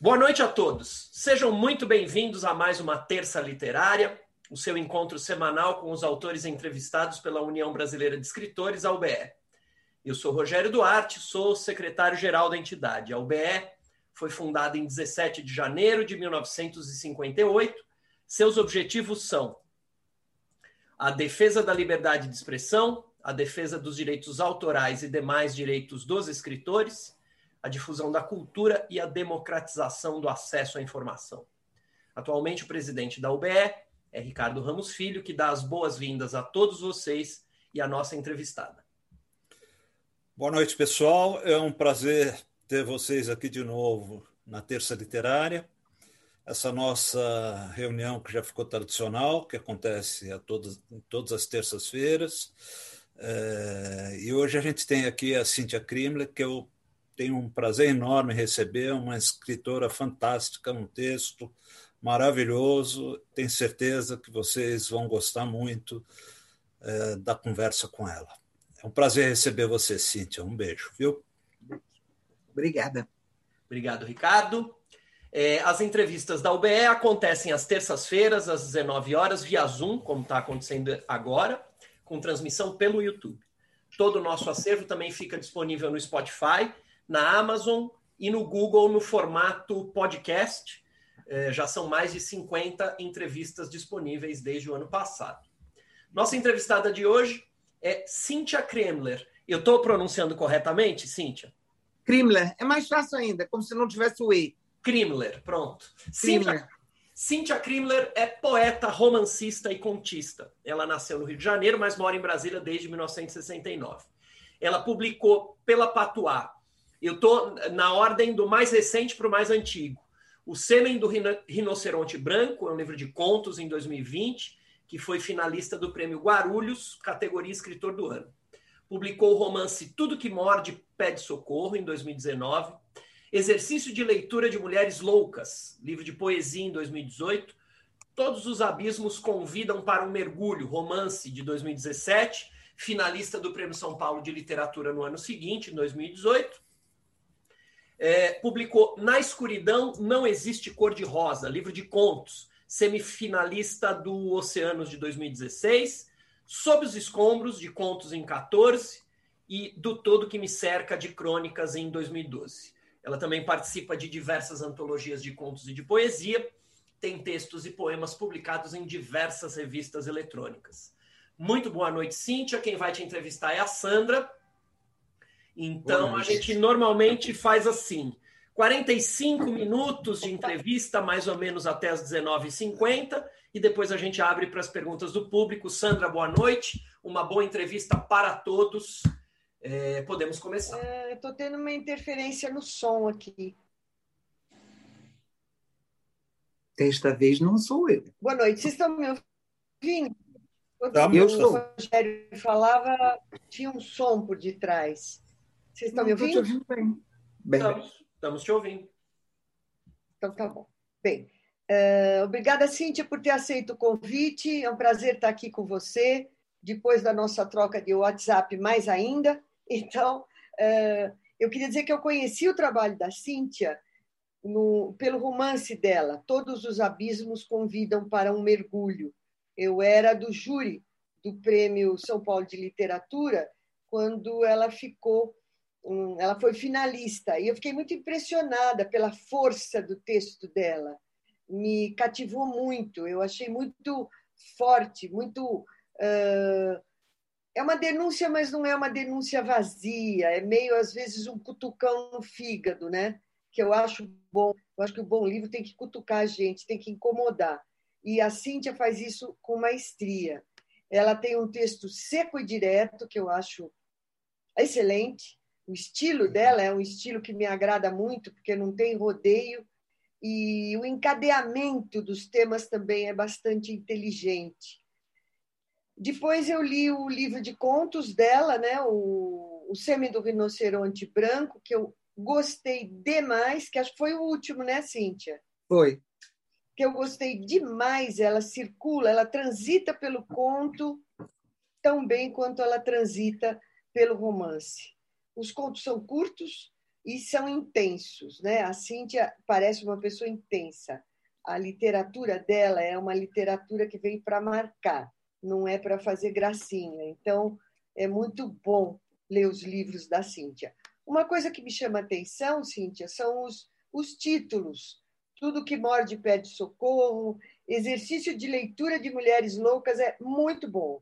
Boa noite a todos. Sejam muito bem-vindos a mais uma Terça Literária, o seu encontro semanal com os autores entrevistados pela União Brasileira de Escritores, a UBE. Eu sou Rogério Duarte, sou secretário-geral da entidade. A UBE foi fundada em 17 de janeiro de 1958. Seus objetivos são a defesa da liberdade de expressão, a defesa dos direitos autorais e demais direitos dos escritores, a difusão da cultura e a democratização do acesso à informação. Atualmente, o presidente da UBE é Ricardo Ramos Filho, que dá as boas-vindas a todos vocês e a nossa entrevistada. Boa noite, pessoal. É um prazer ter vocês aqui de novo na Terça Literária. Essa nossa reunião que já ficou tradicional, que acontece a todas, todas as terças-feiras. É, e hoje a gente tem aqui a Cíntia Krimler, que eu tenho um prazer enorme receber, uma escritora fantástica, um texto maravilhoso. Tenho certeza que vocês vão gostar muito é, da conversa com ela. É um prazer receber você, Cíntia. Um beijo, viu? Obrigada. Obrigado, Ricardo. É, as entrevistas da UBE acontecem às terças-feiras, às 19 horas, via Zoom, como está acontecendo agora, com transmissão pelo YouTube. Todo o nosso acervo também fica disponível no Spotify na Amazon e no Google no formato podcast. É, já são mais de 50 entrevistas disponíveis desde o ano passado. Nossa entrevistada de hoje é Cíntia Kremler. Eu estou pronunciando corretamente, Cíntia? Kremler. É mais fácil ainda, como se não tivesse o E. Kremler, pronto. Cíntia, Cíntia Kremler é poeta, romancista e contista. Ela nasceu no Rio de Janeiro, mas mora em Brasília desde 1969. Ela publicou pela Patuá eu estou na ordem do mais recente para o mais antigo. O Sêmen do Rinoceronte Branco é um livro de contos em 2020, que foi finalista do prêmio Guarulhos, categoria Escritor do Ano. Publicou o romance Tudo que Morde Pede Socorro, em 2019. Exercício de Leitura de Mulheres Loucas, livro de poesia em 2018. Todos os Abismos Convidam para um Mergulho, romance de 2017, finalista do Prêmio São Paulo de Literatura no ano seguinte, em 2018 é, publicou Na Escuridão Não Existe Cor de Rosa, livro de contos, semifinalista do Oceanos de 2016, Sob os Escombros, de Contos em 14, e Do Todo Que Me Cerca, de Crônicas, em 2012. Ela também participa de diversas antologias de contos e de poesia, tem textos e poemas publicados em diversas revistas eletrônicas. Muito boa noite, Cíntia. Quem vai te entrevistar é a Sandra. Então, a gente normalmente faz assim: 45 minutos de entrevista, mais ou menos até as 19h50, e depois a gente abre para as perguntas do público. Sandra, boa noite. Uma boa entrevista para todos. É, podemos começar. Estou é, tendo uma interferência no som aqui. Desta vez não sou eu. Boa noite. Vocês estão me ouvindo? Tá, eu sou. O Rogério falava, tinha um som por detrás. Vocês estão me ouvindo? Estou te ouvindo bem. bem. Estamos, estamos te ouvindo. Então tá bom. Bem, uh, obrigada, Cíntia, por ter aceito o convite. É um prazer estar aqui com você, depois da nossa troca de WhatsApp, mais ainda. Então, uh, eu queria dizer que eu conheci o trabalho da Cíntia no, pelo romance dela, Todos os Abismos Convidam para um Mergulho. Eu era do júri do Prêmio São Paulo de Literatura quando ela ficou ela foi finalista e eu fiquei muito impressionada pela força do texto dela. Me cativou muito, eu achei muito forte, muito. Uh, é uma denúncia, mas não é uma denúncia vazia, é meio, às vezes, um cutucão no fígado, né? Que eu acho bom. Eu acho que o bom livro tem que cutucar a gente, tem que incomodar. E a Cíntia faz isso com maestria. Ela tem um texto seco e direto, que eu acho excelente, o estilo dela é um estilo que me agrada muito, porque não tem rodeio, e o encadeamento dos temas também é bastante inteligente. Depois eu li o livro de contos dela, né, o, o Sêmen do Rinoceronte Branco, que eu gostei demais, que acho que foi o último, né, Cíntia? Foi. Que eu gostei demais, ela circula, ela transita pelo conto tão bem quanto ela transita pelo romance. Os contos são curtos e são intensos. Né? A Cíntia parece uma pessoa intensa. A literatura dela é uma literatura que vem para marcar, não é para fazer gracinha. Então, é muito bom ler os livros da Cíntia. Uma coisa que me chama atenção, Cíntia, são os, os títulos. Tudo que morde pede socorro, exercício de leitura de mulheres loucas é muito bom.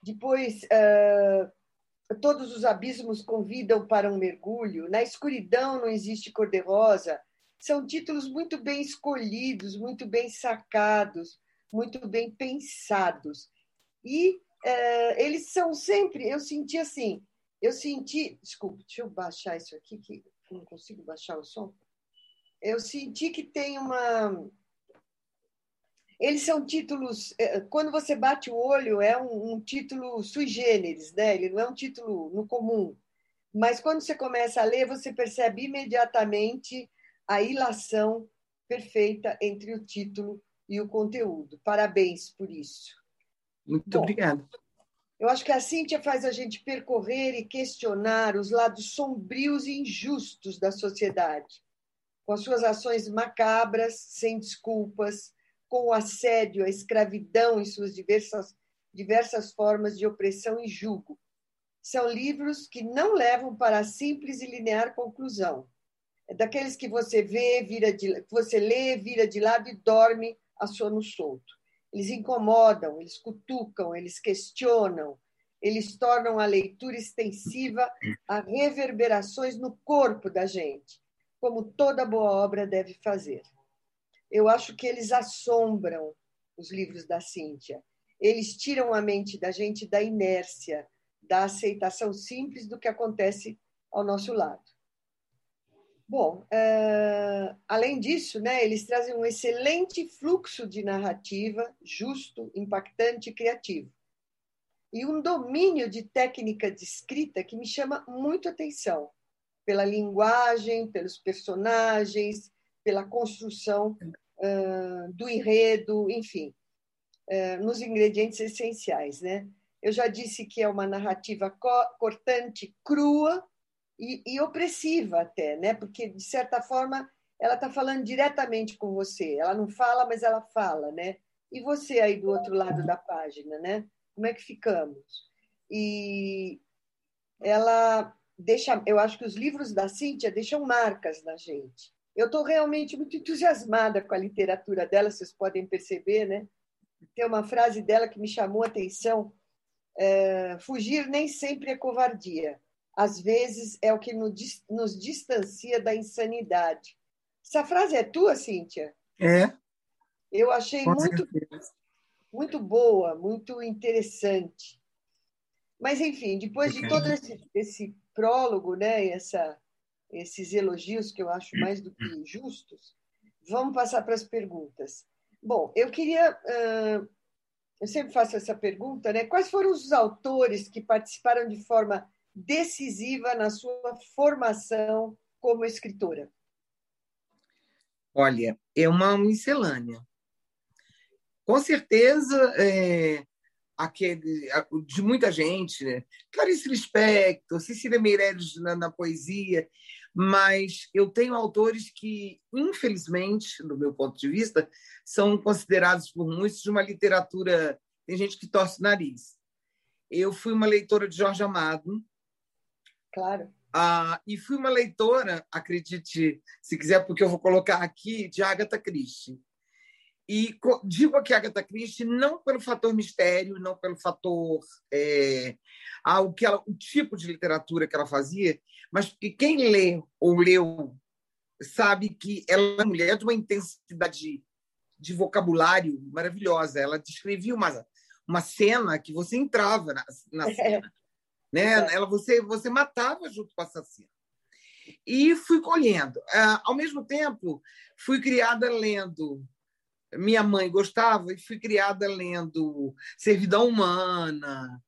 Depois, uh, todos os abismos convidam para um mergulho. Na escuridão não existe cor-de-rosa. São títulos muito bem escolhidos, muito bem sacados, muito bem pensados. E uh, eles são sempre, eu senti assim, eu senti, desculpe, deixa eu baixar isso aqui, que não consigo baixar o som. Eu senti que tem uma eles são títulos. É, quando você bate o olho, é um, um, título sui generis, né? ele não é um título no comum. Mas quando você começa a ler, você percebe imediatamente a ilação perfeita entre o título e o conteúdo. Parabéns por isso. Muito Bom, obrigada. Eu acho que a Cíntia faz a gente percorrer e questionar os lados sombrios e injustos da sociedade, com as suas ações macabras, sem desculpas, com o assédio, a escravidão em suas diversas, diversas formas de opressão e julgo. São livros que não levam para a simples e linear conclusão. É daqueles que você vê, vira de, você lê, vira de lado e dorme a sono solto. Eles incomodam, eles cutucam, eles questionam, eles tornam a leitura extensiva a reverberações no corpo da gente, como toda boa obra deve fazer eu acho que eles assombram os livros da Cíntia. Eles tiram a mente da gente da inércia, da aceitação simples do que acontece ao nosso lado. Bom, uh, além disso, né, eles trazem um excelente fluxo de narrativa, justo, impactante e criativo. E um domínio de técnica de escrita que me chama muito atenção, pela linguagem, pelos personagens, pela construção do enredo, enfim, nos ingredientes essenciais. Né? Eu já disse que é uma narrativa cortante, crua e, e opressiva até, né? porque, de certa forma, ela está falando diretamente com você. Ela não fala, mas ela fala, né? E você aí do outro lado da página, né? Como é que ficamos? E ela deixa, eu acho que os livros da Cíntia deixam marcas na gente. Eu estou realmente muito entusiasmada com a literatura dela, vocês podem perceber, né? Tem uma frase dela que me chamou a atenção: é, fugir nem sempre é covardia. Às vezes é o que nos distancia da insanidade. Essa frase é tua, Cíntia? É. Eu achei muito, muito boa, muito interessante. Mas, enfim, depois de todo esse, esse prólogo, né, essa esses elogios que eu acho mais do que justos, vamos passar para as perguntas. Bom, eu queria. Eu sempre faço essa pergunta, né? Quais foram os autores que participaram de forma decisiva na sua formação como escritora? Olha, é uma miscelânea. Com certeza, é, aquele, de muita gente, né? Clarice Lispector, Cecília Meirelles na, na poesia, mas eu tenho autores que, infelizmente, do meu ponto de vista, são considerados por muitos de uma literatura. Tem gente que torce o nariz. Eu fui uma leitora de Jorge Amado. Claro. Ah, e fui uma leitora, acredite, se quiser, porque eu vou colocar aqui, de Agatha Christie. E digo aqui Agatha Christie não pelo fator mistério, não pelo fator é, ah, o, que ela, o tipo de literatura que ela fazia, mas quem lê ou leu sabe que ela é uma mulher de uma intensidade de vocabulário maravilhosa. Ela descrevia uma, uma cena que você entrava na, na é. cena. Né? É. Ela, você, você matava junto com a assassina. E fui colhendo. Ah, ao mesmo tempo, fui criada lendo minha mãe gostava e fui criada lendo Servidão Humana,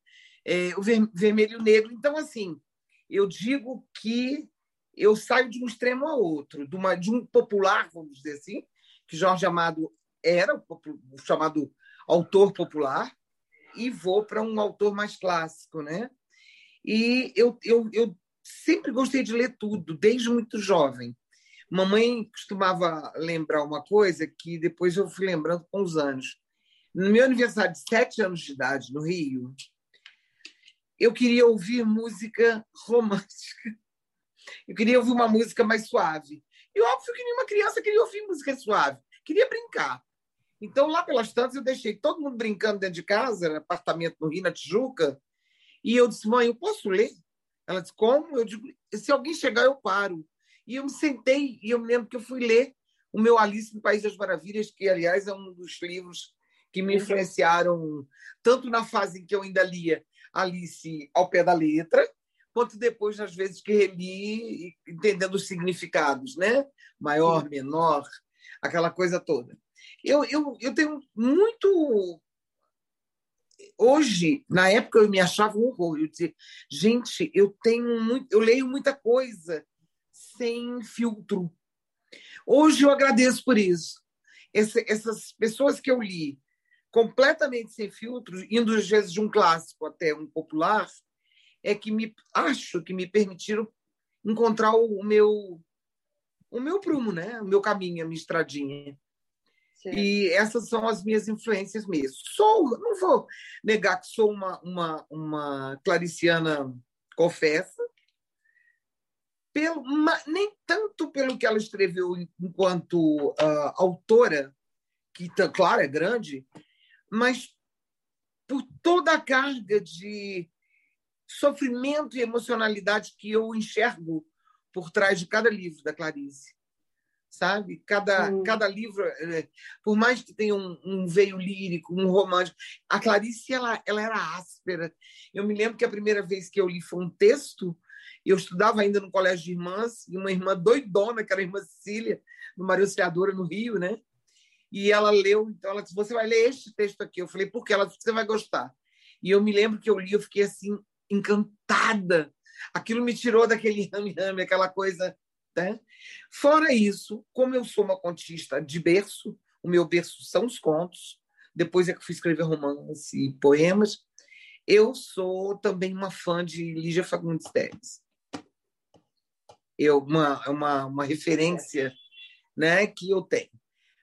é, o Vermelho e o Negro. Então, assim, eu digo que eu saio de um extremo a outro, de, uma, de um popular, vamos dizer assim, que Jorge Amado era o, chamado autor popular, e vou para um autor mais clássico, né? E eu, eu, eu sempre gostei de ler tudo, desde muito jovem. Mamãe costumava lembrar uma coisa que depois eu fui lembrando com os anos. No meu aniversário de sete anos de idade, no Rio, eu queria ouvir música romântica. Eu queria ouvir uma música mais suave. E óbvio que nenhuma criança queria ouvir música suave, queria brincar. Então, lá pelas tantas, eu deixei todo mundo brincando dentro de casa, no apartamento no Rio, na Tijuca, e eu disse, mãe, eu posso ler? Ela disse, como? Eu digo, se alguém chegar, eu paro. E eu me sentei, e eu me lembro que eu fui ler o meu Alice no País das Maravilhas, que, aliás, é um dos livros que me influenciaram tanto na fase em que eu ainda lia Alice ao pé da letra, quanto depois nas vezes que reli, entendendo os significados, né? Maior, menor, aquela coisa toda. Eu, eu, eu tenho muito hoje, na época eu me achava um horror. Eu dizia, gente, eu tenho muito, eu leio muita coisa sem filtro. Hoje eu agradeço por isso. Essa, essas pessoas que eu li completamente sem filtro, indo às vezes de um clássico até um popular, é que me acho que me permitiram encontrar o, meu o meu prumo, né? O meu caminho, a minha estradinha. E essas são as minhas influências mesmo. Sou, não vou negar que sou uma, uma, uma clariciana confessa, pelo, nem tanto pelo que ela escreveu enquanto uh, autora, que, claro, é grande, mas por toda a carga de sofrimento e emocionalidade que eu enxergo por trás de cada livro da Clarice sabe? Cada, hum. cada livro, é, por mais que tenha um, um, veio lírico, um romântico, a Clarice ela, ela era áspera. Eu me lembro que a primeira vez que eu li foi um texto, eu estudava ainda no colégio de irmãs, e uma irmã doidona, que era a irmã Cecília, no Maria Auxiliadora, no Rio, né? E ela leu, então ela disse: Você vai ler este texto aqui. Eu falei: Por quê? Ela disse: Você vai gostar. E eu me lembro que eu li, eu fiquei assim, encantada. Aquilo me tirou daquele rame-rame, aquela coisa né? Fora isso, como eu sou uma contista de berço, o meu berço são os contos, depois é que fui escrever romance e poemas, eu sou também uma fã de Lígia Fagundes Teles. Eu, uma, uma, uma referência né, que eu tenho.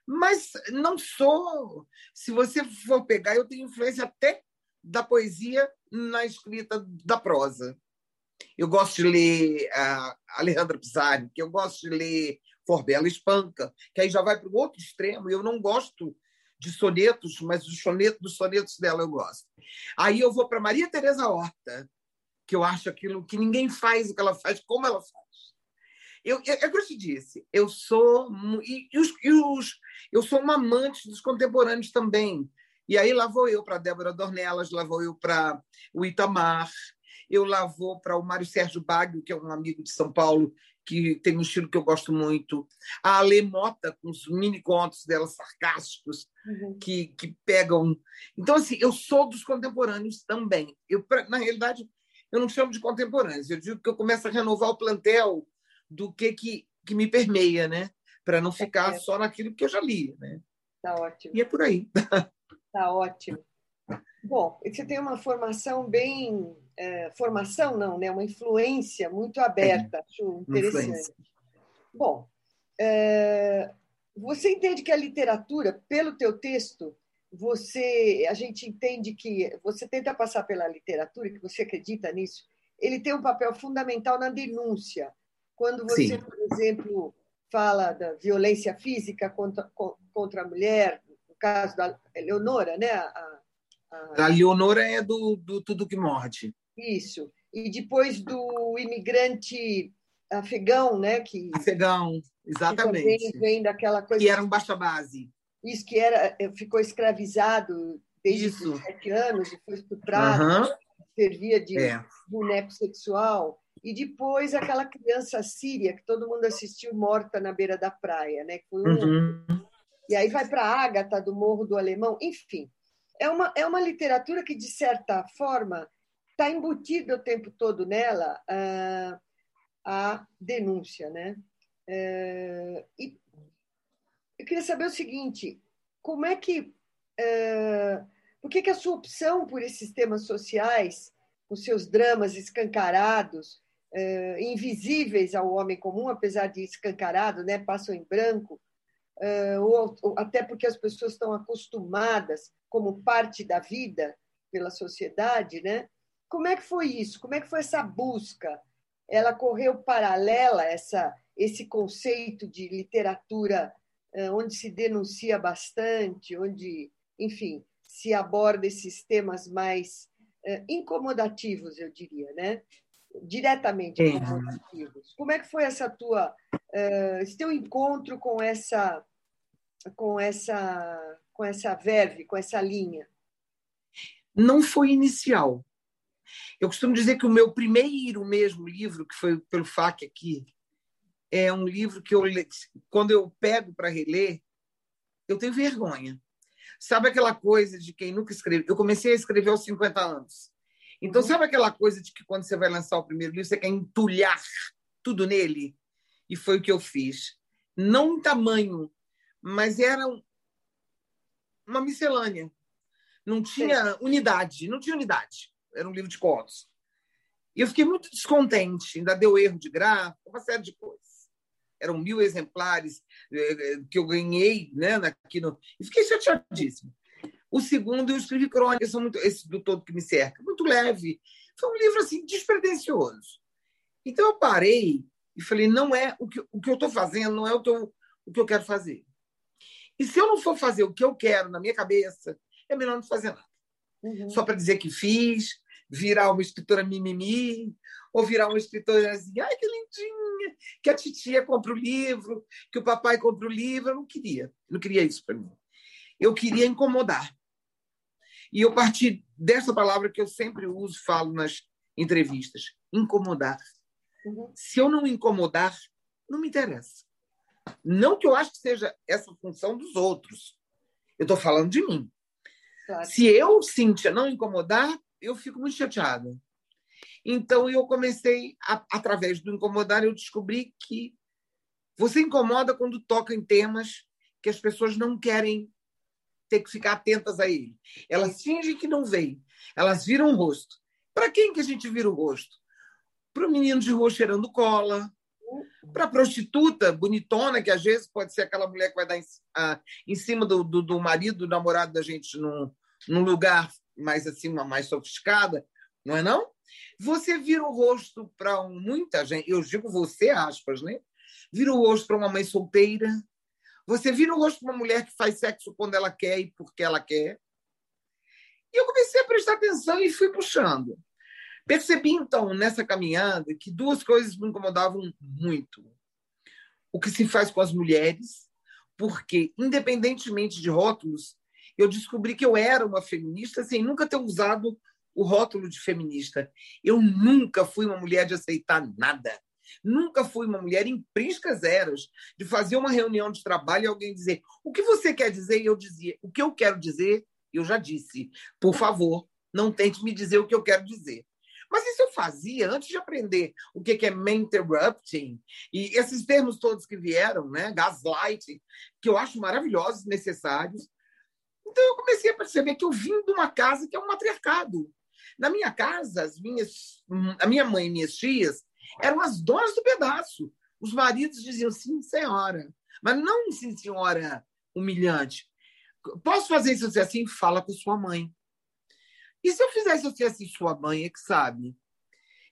Mas não sou. Se você for pegar, eu tenho influência até da poesia na escrita da prosa. Eu gosto de ler a Alejandra Pizarro, que eu gosto de ler Forbela Espanca, que aí já vai para o outro extremo. Eu não gosto de sonetos, mas os sonetos dos sonetos dela eu gosto. Aí eu vou para Maria Teresa Horta, que eu acho aquilo que ninguém faz o que ela faz, como ela faz. Eu, é o que eu te disse, eu sou e, e, os, e os, eu sou uma amante dos contemporâneos também. E aí lá vou eu para Débora Dornelas, lá vou eu para o Itamar, eu lá vou para o Mário Sérgio Baggio, que é um amigo de São Paulo, que tem um estilo que eu gosto muito. A Ale Mota, com os mini contos dela sarcásticos, uhum. que, que pegam. Então, assim, eu sou dos contemporâneos também. Eu, na realidade, eu não chamo de contemporâneos, eu digo que eu começo a renovar o plantel do que, que, que me permeia, né? Para não ficar é. só naquilo que eu já li. Né? Tá ótimo. E é por aí. Tá ótimo. Bom, você tem uma formação bem é, formação não, né? Uma influência muito aberta, acho interessante. Influência. Bom, é, você entende que a literatura, pelo teu texto, você, a gente entende que você tenta passar pela literatura, que você acredita nisso, ele tem um papel fundamental na denúncia. Quando você, Sim. por exemplo, fala da violência física contra, contra a mulher, no caso da Leonora, né? A, a... a Leonora é do, do Tudo Que Morde. Isso. E depois do imigrante afegão, né? Que, afegão, exatamente. Que vem daquela coisa. Que era um baixa base. Isso, que era, eh, ficou escravizado desde os sete anos e foi estuprado, uhum. servia de é. boneco sexual. E depois aquela criança síria que todo mundo assistiu morta na beira da praia, né? Um... uhum. E aí vai para a Ágata do Morro do Alemão, enfim. É uma, é uma literatura que, de certa forma, está embutido o tempo todo nela a, a denúncia, né? É, e eu queria saber o seguinte: como é que, é, por que, que a sua opção por esses temas sociais, os seus dramas escancarados, uh, invisíveis ao homem comum, apesar de escancarado, né? passam em branco, uh, ou, ou, até porque as pessoas estão acostumadas como parte da vida pela sociedade, né? Como é que foi isso? Como é que foi essa busca? Ela correu paralela essa esse conceito de literatura onde se denuncia bastante, onde, enfim, se aborda esses temas mais incomodativos, eu diria, né? Diretamente é. com os. Como é que foi essa tua, uh, esse teu encontro com essa, com essa, com essa verve, com essa linha? Não foi inicial. Eu costumo dizer que o meu primeiro mesmo livro, que foi pelo FAC aqui, é um livro que eu, quando eu pego para reler, eu tenho vergonha. Sabe aquela coisa de quem nunca escreveu? Eu comecei a escrever aos 50 anos. Então, sabe aquela coisa de que quando você vai lançar o primeiro livro, você quer entulhar tudo nele? E foi o que eu fiz. Não em tamanho, mas era uma miscelânea. Não tinha unidade, não tinha unidade. Era um livro de contos. E eu fiquei muito descontente. Ainda deu erro de gráfico, uma série de coisas. Eram mil exemplares eh, eh, que eu ganhei né, aqui no... E fiquei chateadíssimo. O segundo, eu escrevi crônicas, são muito, esse do Todo que Me Cerca, muito leve. Foi um livro assim despretensioso. Então eu parei e falei, não é o que, o que eu estou fazendo, não é o que, eu, o que eu quero fazer. E se eu não for fazer o que eu quero na minha cabeça, é melhor não fazer nada. Uhum. Só para dizer que fiz, virar uma escritora mimimi, ou virar uma escritora assim, ai, que lindinha, que a titia compra o livro, que o papai compra o livro. Eu não queria, não queria isso para mim. Eu queria incomodar. E eu parti dessa palavra que eu sempre uso, falo nas entrevistas: incomodar. Uhum. Se eu não incomodar, não me interessa. Não que eu acho que seja essa função dos outros. Eu estou falando de mim. Claro. Se eu, Cíntia, não incomodar, eu fico muito chateada. Então, eu comecei, a, através do incomodar, eu descobri que você incomoda quando toca em temas que as pessoas não querem ter que ficar atentas a ele. Elas fingem que não veem, elas viram o rosto. Para quem que a gente vira o rosto? Para o menino de rua cheirando cola, para a prostituta bonitona, que às vezes pode ser aquela mulher que vai dar em, ah, em cima do, do, do, marido, do namorado da gente num, num lugar mais assim, uma mais sofisticada, não é não? Você vira o rosto para muita gente, eu digo você, aspas, né? Vira o rosto para uma mãe solteira, você vira o rosto de uma mulher que faz sexo quando ela quer e porque ela quer. E eu comecei a prestar atenção e fui puxando. Percebi, então, nessa caminhada, que duas coisas me incomodavam muito. O que se faz com as mulheres, porque, independentemente de rótulos, eu descobri que eu era uma feminista sem nunca ter usado o rótulo de feminista. Eu nunca fui uma mulher de aceitar nada. Nunca fui uma mulher em priscas eras de fazer uma reunião de trabalho e alguém dizer o que você quer dizer e eu dizia o que eu quero dizer, eu já disse. Por favor, não tente me dizer o que eu quero dizer. Mas isso eu fazia antes de aprender o que é interrupting e esses termos todos que vieram, né? gaslighting, que eu acho maravilhosos, necessários. Então eu comecei a perceber que eu vim de uma casa que é um matriarcado. Na minha casa, as minhas, a minha mãe e minhas tias eram as donas do pedaço. Os maridos diziam sim, senhora, mas não sim, senhora humilhante. Posso fazer isso assim? Fala com sua mãe. E se eu fizesse assim, assim, sua mãe é que sabe?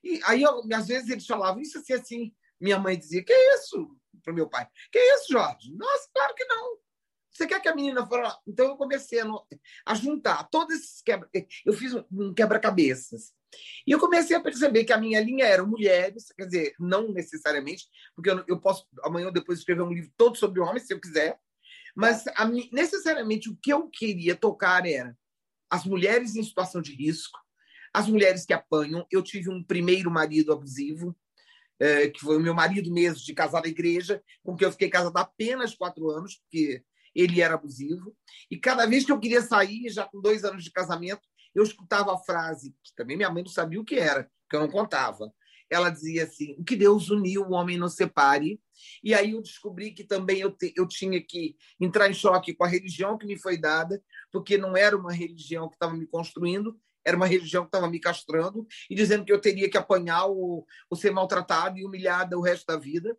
E aí, eu, às vezes, eles falavam isso assim, assim. Minha mãe dizia: Que isso? Para o meu pai: Que isso, Jorge? Nossa, claro que não. Você quer que a menina fale? Então, eu comecei a, a juntar todos esses quebra. Eu fiz um quebra-cabeças. E eu comecei a perceber que a minha linha era mulheres, quer dizer, não necessariamente, porque eu, eu posso amanhã ou depois escrever um livro todo sobre homens, se eu quiser, mas a, necessariamente o que eu queria tocar era as mulheres em situação de risco, as mulheres que apanham. Eu tive um primeiro marido abusivo, é, que foi o meu marido mesmo, de casar na igreja, com quem eu fiquei casada apenas quatro anos, porque ele era abusivo. E cada vez que eu queria sair, já com dois anos de casamento, eu escutava a frase, que também minha mãe não sabia o que era, que eu não contava. Ela dizia assim: o que Deus uniu, o homem não separe. E aí eu descobri que também eu, te, eu tinha que entrar em choque com a religião que me foi dada, porque não era uma religião que estava me construindo, era uma religião que estava me castrando e dizendo que eu teria que apanhar ou, ou ser maltratado e humilhada o resto da vida.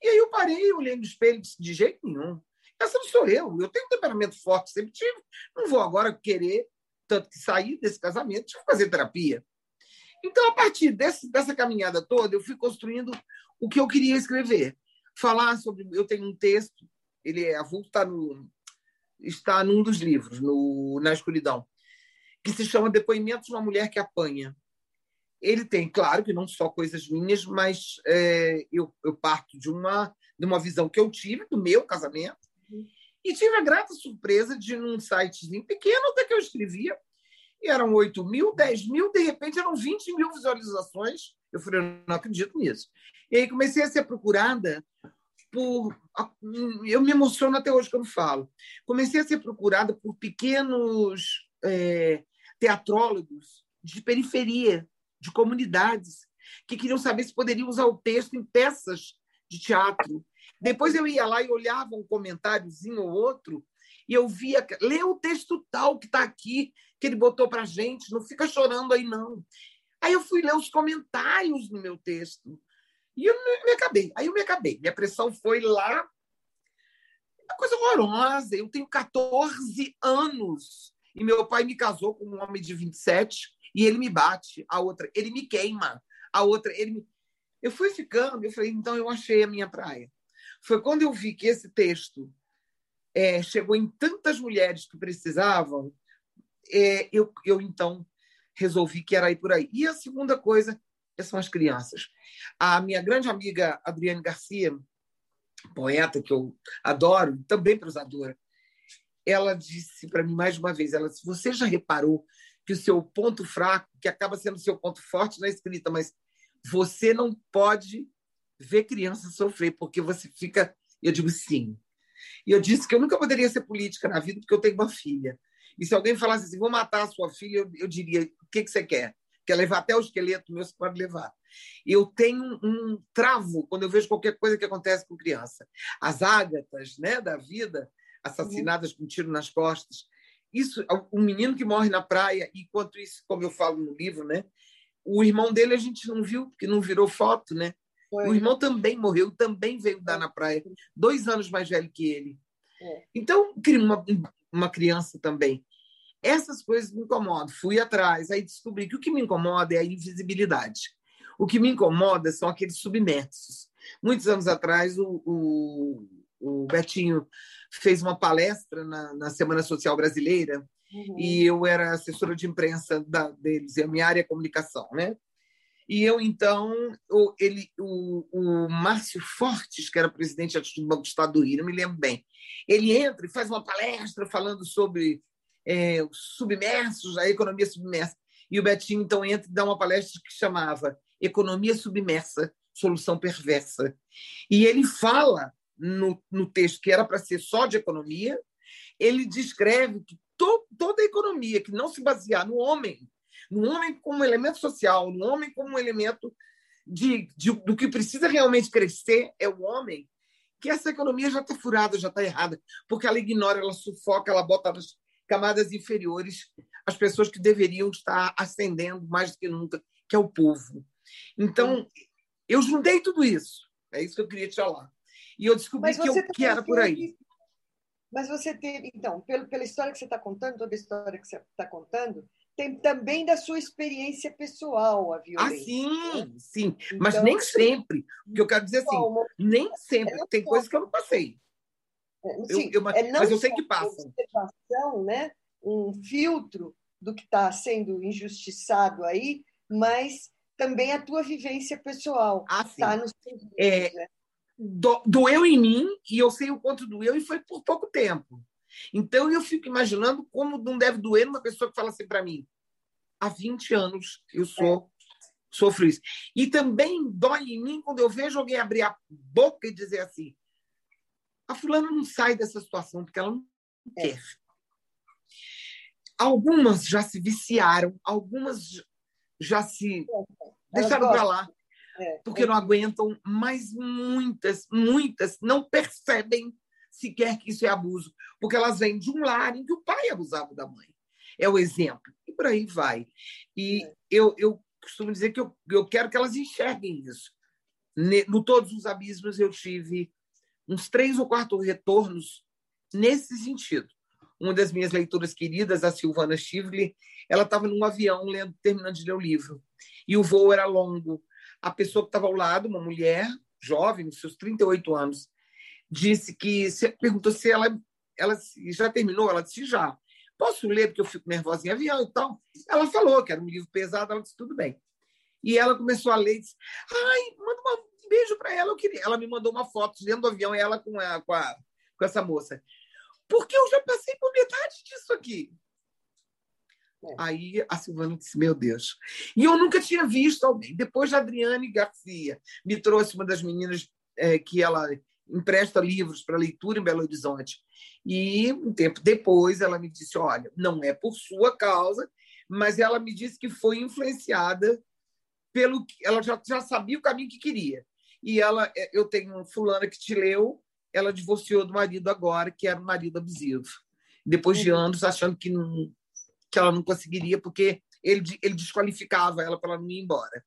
E aí eu parei, olhei no espelho e disse, de jeito nenhum. Essa não sou eu. Eu tenho um temperamento forte, sempre tive. Não vou agora querer, tanto que sair desse casamento, tive que fazer terapia. Então, a partir desse, dessa caminhada toda, eu fui construindo o que eu queria escrever. Falar sobre. Eu tenho um texto, ele é avulso, está, no, está num dos livros, no, Na Escuridão, que se chama Depoimentos de uma Mulher que Apanha. Ele tem, claro, que não só coisas minhas, mas é, eu, eu parto de uma, de uma visão que eu tive do meu casamento, e tive a grata surpresa de, num sitezinho pequeno, até que eu escrevia, e eram 8 mil, 10 mil, de repente eram 20 mil visualizações. Eu falei, eu não acredito nisso. E aí comecei a ser procurada por. Eu me emociono até hoje quando falo. Comecei a ser procurada por pequenos é, teatrólogos de periferia, de comunidades, que queriam saber se poderiam usar o texto em peças de teatro. Depois eu ia lá e olhava um comentáriozinho ou outro e eu via, lê o texto tal que está aqui, que ele botou para gente, não fica chorando aí, não. Aí eu fui ler os comentários no meu texto. E eu me acabei. Aí eu me acabei. Minha pressão foi lá. Uma coisa horrorosa. Eu tenho 14 anos. E meu pai me casou com um homem de 27 e ele me bate. A outra, ele me queima. A outra, ele me... Eu fui ficando, eu falei, então eu achei a minha praia. Foi quando eu vi que esse texto é, chegou em tantas mulheres que precisavam, é, eu, eu então resolvi que era ir por aí. E a segunda coisa são as crianças. A minha grande amiga Adriane Garcia, poeta que eu adoro, também prosadora, ela disse para mim mais uma vez, ela disse, você já reparou que o seu ponto fraco, que acaba sendo o seu ponto forte na escrita, mas você não pode ver criança sofrer, porque você fica... Eu digo, sim. E eu disse que eu nunca poderia ser política na vida, porque eu tenho uma filha. E se alguém falasse assim, vou matar a sua filha, eu, eu diria, o que, que você quer? Quer levar até o esqueleto meu, você pode levar. Eu tenho um travo quando eu vejo qualquer coisa que acontece com criança. As ágatas né, da vida, assassinadas com um tiro nas costas. Isso, um menino que morre na praia, enquanto isso, como eu falo no livro, né, o irmão dele a gente não viu, porque não virou foto, né? Foi. O irmão também morreu, também veio dar na praia, dois anos mais velho que ele. É. Então, uma, uma criança também. Essas coisas me incomodam. Fui atrás, aí descobri que o que me incomoda é a invisibilidade. O que me incomoda são aqueles submersos. Muitos anos atrás, o, o, o Betinho fez uma palestra na, na Semana Social Brasileira uhum. e eu era assessora de imprensa da, deles, e a minha área é comunicação, né? E eu, então, o, ele, o, o Márcio Fortes, que era presidente do Banco do Estado do Rio, me lembro bem, ele entra e faz uma palestra falando sobre é, submersos, a economia submersa. E o Betinho, então, entra e dá uma palestra que chamava Economia Submersa, Solução Perversa. E ele fala no, no texto que era para ser só de economia, ele descreve que to, toda a economia que não se basear no homem no homem como elemento social, no homem como elemento de, de, do que precisa realmente crescer é o homem, que essa economia já está furada, já está errada, porque ela ignora, ela sufoca, ela bota nas camadas inferiores as pessoas que deveriam estar ascendendo mais do que nunca, que é o povo. Então, eu juntei tudo isso. É isso que eu queria te falar. E eu descobri que, eu, que era por aí. Mas você teve, então, pela história que você está contando, toda a história que você está contando, tem também da sua experiência pessoal a violência. Ah, sim, né? sim. Mas então, nem sempre. O que eu quero dizer assim, nem sempre. Tem coisas que eu não passei. É, sim, eu, eu, é mas eu sei que passa. observação, né? um filtro do que está sendo injustiçado aí, mas também a tua vivência pessoal. Ah, sim. Tá nos é, né? do, doeu em mim e eu sei o quanto doeu e foi por pouco tempo. Então eu fico imaginando como não deve doer uma pessoa que fala assim para mim: há 20 anos eu sou sofro isso. E também dói em mim quando eu vejo alguém abrir a boca e dizer assim: a fulana não sai dessa situação porque ela não é. quer. Algumas já se viciaram, algumas já se é. deixaram para lá é. porque não aguentam, mas muitas, muitas não percebem sequer que isso é abuso, porque elas vêm de um lar em que o pai abusava da mãe. é o exemplo. E por aí vai. E é. eu, eu costumo dizer que eu, eu quero que elas enxerguem isso. No Todos os Abismos, eu tive uns três ou quatro retornos nesse sentido. Uma das minhas leituras queridas, a Silvana Chivli, ela estava num avião lendo, terminando de ler o livro. E o voo era longo. A pessoa que estava ao lado, uma mulher jovem, nos seus 38 anos, disse que se, perguntou se ela, ela já terminou. Ela disse já. Posso ler porque eu fico nervosa em avião e tal. Ela falou que era um livro pesado. Ela disse tudo bem. E ela começou a ler e disse: Ai, manda um beijo para ela. Eu queria. Ela me mandou uma foto dentro do avião, ela com, a, com, a, com essa moça. Porque eu já passei por metade disso aqui. É. Aí a Silvana disse: Meu Deus. E eu nunca tinha visto alguém. Depois a Adriane Garcia me trouxe uma das meninas é, que ela empresta livros para leitura em Belo Horizonte. E um tempo depois ela me disse: Olha, não é por sua causa, mas ela me disse que foi influenciada pelo que ela já, já sabia o caminho que queria. E ela, é, eu tenho um fulana que te leu, ela divorciou do marido agora, que era um marido abusivo. Depois de uhum. anos achando que não, que ela não conseguiria porque ele, ele desqualificava ela para ela não ir embora.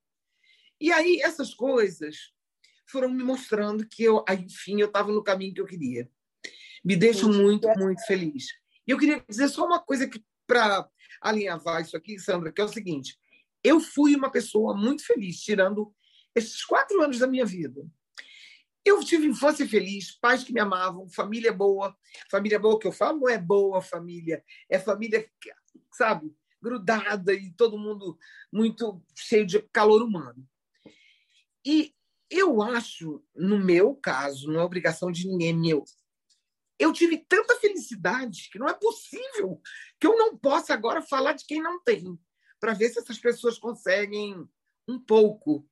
E aí essas coisas foram me mostrando que eu, enfim, eu estava no caminho que eu queria. Me deixa muito, muito feliz. E eu queria dizer só uma coisa que para alinhavar isso aqui, Sandra, que é o seguinte: eu fui uma pessoa muito feliz, tirando esses quatro anos da minha vida. Eu tive infância feliz, pais que me amavam, família boa. Família boa que eu falo não é boa família, é família, sabe, grudada e todo mundo muito cheio de calor humano. E eu acho, no meu caso, não é obrigação de ninguém meu, eu tive tanta felicidade que não é possível que eu não possa agora falar de quem não tem, para ver se essas pessoas conseguem um pouco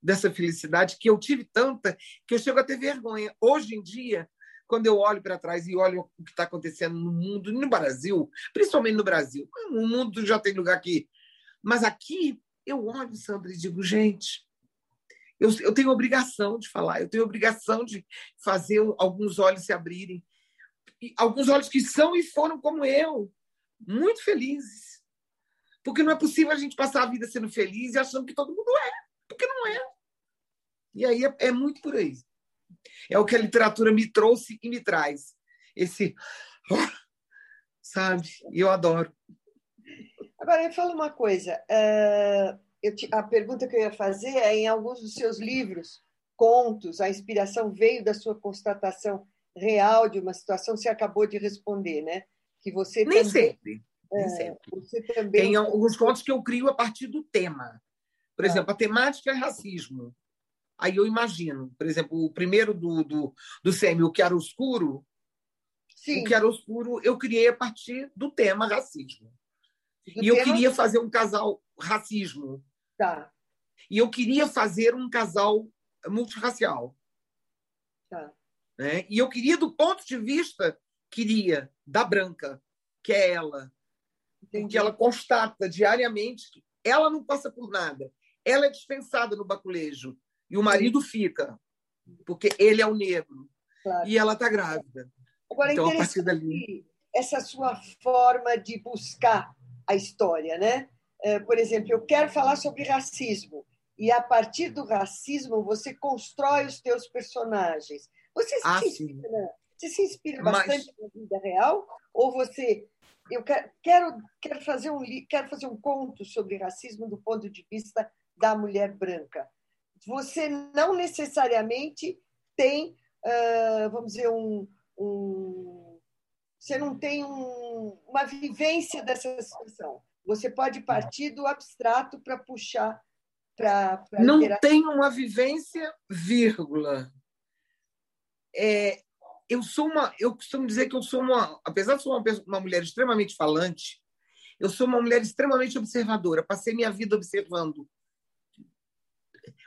dessa felicidade que eu tive tanta que eu chego a ter vergonha. Hoje em dia, quando eu olho para trás e olho o que está acontecendo no mundo, no Brasil, principalmente no Brasil, o mundo já tem lugar aqui, mas aqui eu olho, Sandra, e digo, gente, eu, eu tenho obrigação de falar, eu tenho obrigação de fazer alguns olhos se abrirem, e alguns olhos que são e foram como eu, muito felizes. Porque não é possível a gente passar a vida sendo feliz e achando que todo mundo é, porque não é. E aí é, é muito por aí. É o que a literatura me trouxe e me traz. Esse. Sabe? E eu adoro. Agora, me fala uma coisa. Uh, te, a pergunta que eu ia fazer é: em alguns dos seus livros, contos, a inspiração veio da sua constatação real de uma situação? Você acabou de responder, né? Que você Nem também, sempre. Nem é, sempre. Você também... Tem alguns contos que eu crio a partir do tema. Por ah. exemplo, a temática é racismo. Aí eu imagino, por exemplo, o primeiro do, do, do Semi, o que era escuro, Sim. o que era escuro eu criei a partir do tema racismo. Do e eu queria fazer um casal racismo. Tá. E eu queria fazer um casal multirracial. Tá. Né? E eu queria, do ponto de vista, queria, da branca, que é ela. Entendi. Que ela constata diariamente que ela não passa por nada. Ela é dispensada no baculejo. E o marido fica, porque ele é o negro. Claro. E ela está grávida. Agora, então, a partir dali. Essa sua forma de buscar a história, né? É, por exemplo, eu quero falar sobre racismo. E a partir do racismo, você constrói os teus personagens. Você se, ah, inspira, você se inspira bastante Mas... na vida real? Ou você eu quero, quero, fazer um, quero fazer um conto sobre racismo do ponto de vista da mulher branca você não necessariamente tem, vamos dizer, um, um, você não tem um, uma vivência dessa situação. Você pode partir do abstrato para puxar para. Não tem uma vivência, vírgula. É, eu sou uma, eu costumo dizer que eu sou uma, apesar de ser uma, uma mulher extremamente falante, eu sou uma mulher extremamente observadora. Passei minha vida observando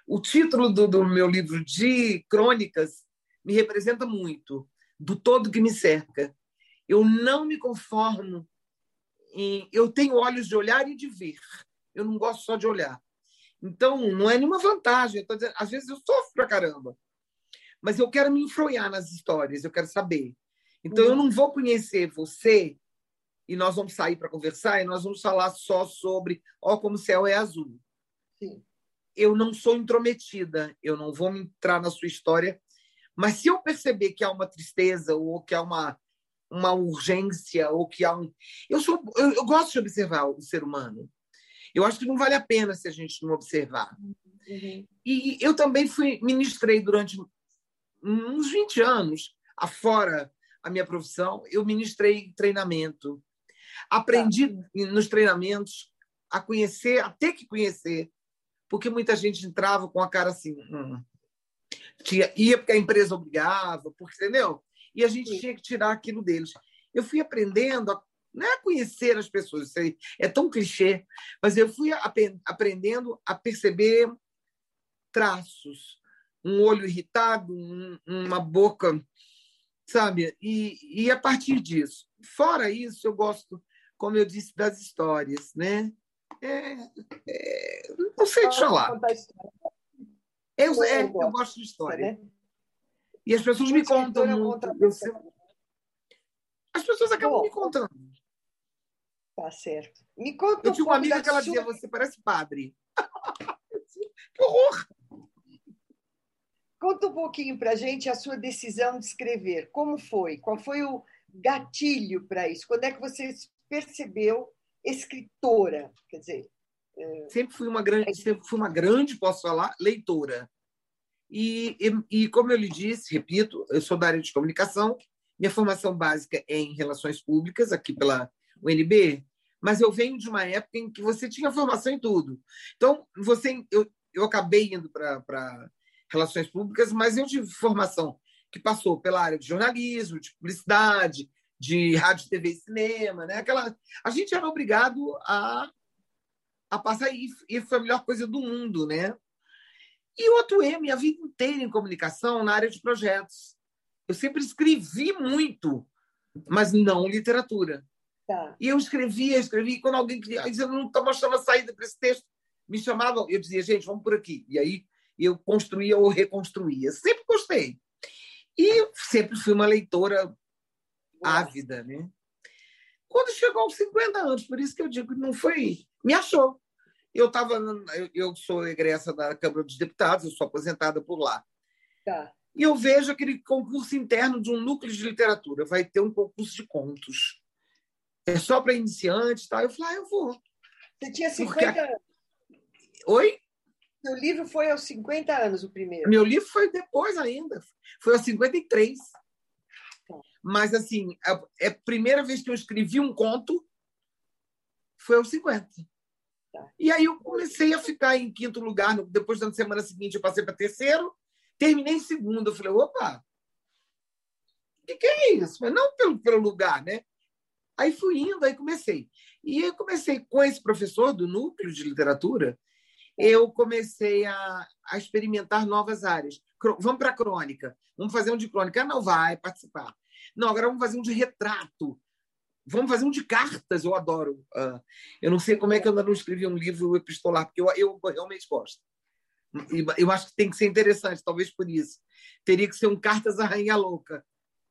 o título do, do meu livro de crônicas me representa muito, do todo que me cerca. Eu não me conformo Eu tenho olhos de olhar e de ver. Eu não gosto só de olhar. Então, não é nenhuma vantagem. Dizendo, às vezes eu sofro pra caramba. Mas eu quero me enfronhar nas histórias, eu quero saber. Então, eu não vou conhecer você e nós vamos sair para conversar e nós vamos falar só sobre ó como o céu é azul. Sim. Eu não sou intrometida, eu não vou entrar na sua história, mas se eu perceber que há uma tristeza ou que há uma uma urgência ou que há um eu sou eu, eu gosto de observar o ser humano. Eu acho que não vale a pena se a gente não observar. Uhum. E eu também fui ministrei durante uns 20 anos, afora a minha profissão, eu ministrei treinamento. Aprendi tá. nos treinamentos a conhecer, a ter que conhecer, porque muita gente entrava com a cara assim, hum. tinha, ia porque a empresa obrigava, porque entendeu? E a gente Sim. tinha que tirar aquilo deles. Eu fui aprendendo a não é conhecer as pessoas, é tão clichê, mas eu fui aprendendo a perceber traços, um olho irritado, um, uma boca, sabe? E, e a partir disso. Fora isso, eu gosto, como eu disse, das histórias, né? É, é, não sei te falar. Eu, é, eu gosto de história. E as pessoas me contam muito. As pessoas acabam me contando. Tá certo. Me conta Eu tinha uma amiga que ela sua... dizia, você parece padre. que horror! Conta um pouquinho para gente a sua decisão de escrever. Como foi? Qual foi o gatilho para isso? Quando é que você percebeu escritora? Quer dizer, é... sempre fui uma grande, sempre fui uma grande, posso falar, leitora. E, e, e, como eu lhe disse, repito, eu sou da área de comunicação. Minha formação básica é em relações públicas aqui pela UNB, mas eu venho de uma época em que você tinha formação em tudo. Então, você, eu, eu acabei indo para relações públicas, mas eu tive formação que passou pela área de jornalismo, de publicidade, de rádio, TV e cinema, né? Aquela, a gente era obrigado a, a passar e, e foi a melhor coisa do mundo, né? E eu atuei a vida inteira em comunicação na área de projetos. Eu sempre escrevi muito, mas não literatura. Tá. E eu escrevia, escrevia, e quando alguém queria, eu não estava achando a saída para esse texto, me chamavam, eu dizia, gente, vamos por aqui. E aí eu construía ou reconstruía. Sempre gostei. E sempre fui uma leitora ávida, né? Quando chegou aos 50 anos, por isso que eu digo que não foi, me achou. Eu estava, eu, eu, sou egressa da Câmara dos Deputados, eu sou aposentada por lá. Tá. E eu vejo aquele concurso interno de um núcleo de literatura, vai ter um concurso de contos. É só para iniciantes, tá? Eu falei, ah, eu vou. Você tinha 50 Porque... anos. Oi? Seu livro foi aos 50 anos o primeiro. Meu livro foi depois ainda. Foi aos 53. Tá. Mas, assim, é a primeira vez que eu escrevi um conto foi aos 50. Tá. E aí eu comecei a ficar em quinto lugar. Depois, da semana seguinte, eu passei para terceiro. Terminei em segundo. Eu falei, opa, o que, que, é isso? Mas não pelo, pelo lugar, né? Aí fui indo, aí comecei. E eu comecei com esse professor do núcleo de literatura, eu comecei a, a experimentar novas áreas. Vamos para a crônica. Vamos fazer um de crônica. Ah, não vai participar. Não, agora vamos fazer um de retrato. Vamos fazer um de cartas. Eu adoro. Uh, eu não sei como é que eu ainda não escrevi um livro epistolar, porque eu, eu realmente gosto. E, eu acho que tem que ser interessante, talvez por isso. Teria que ser um Cartas à Rainha Louca,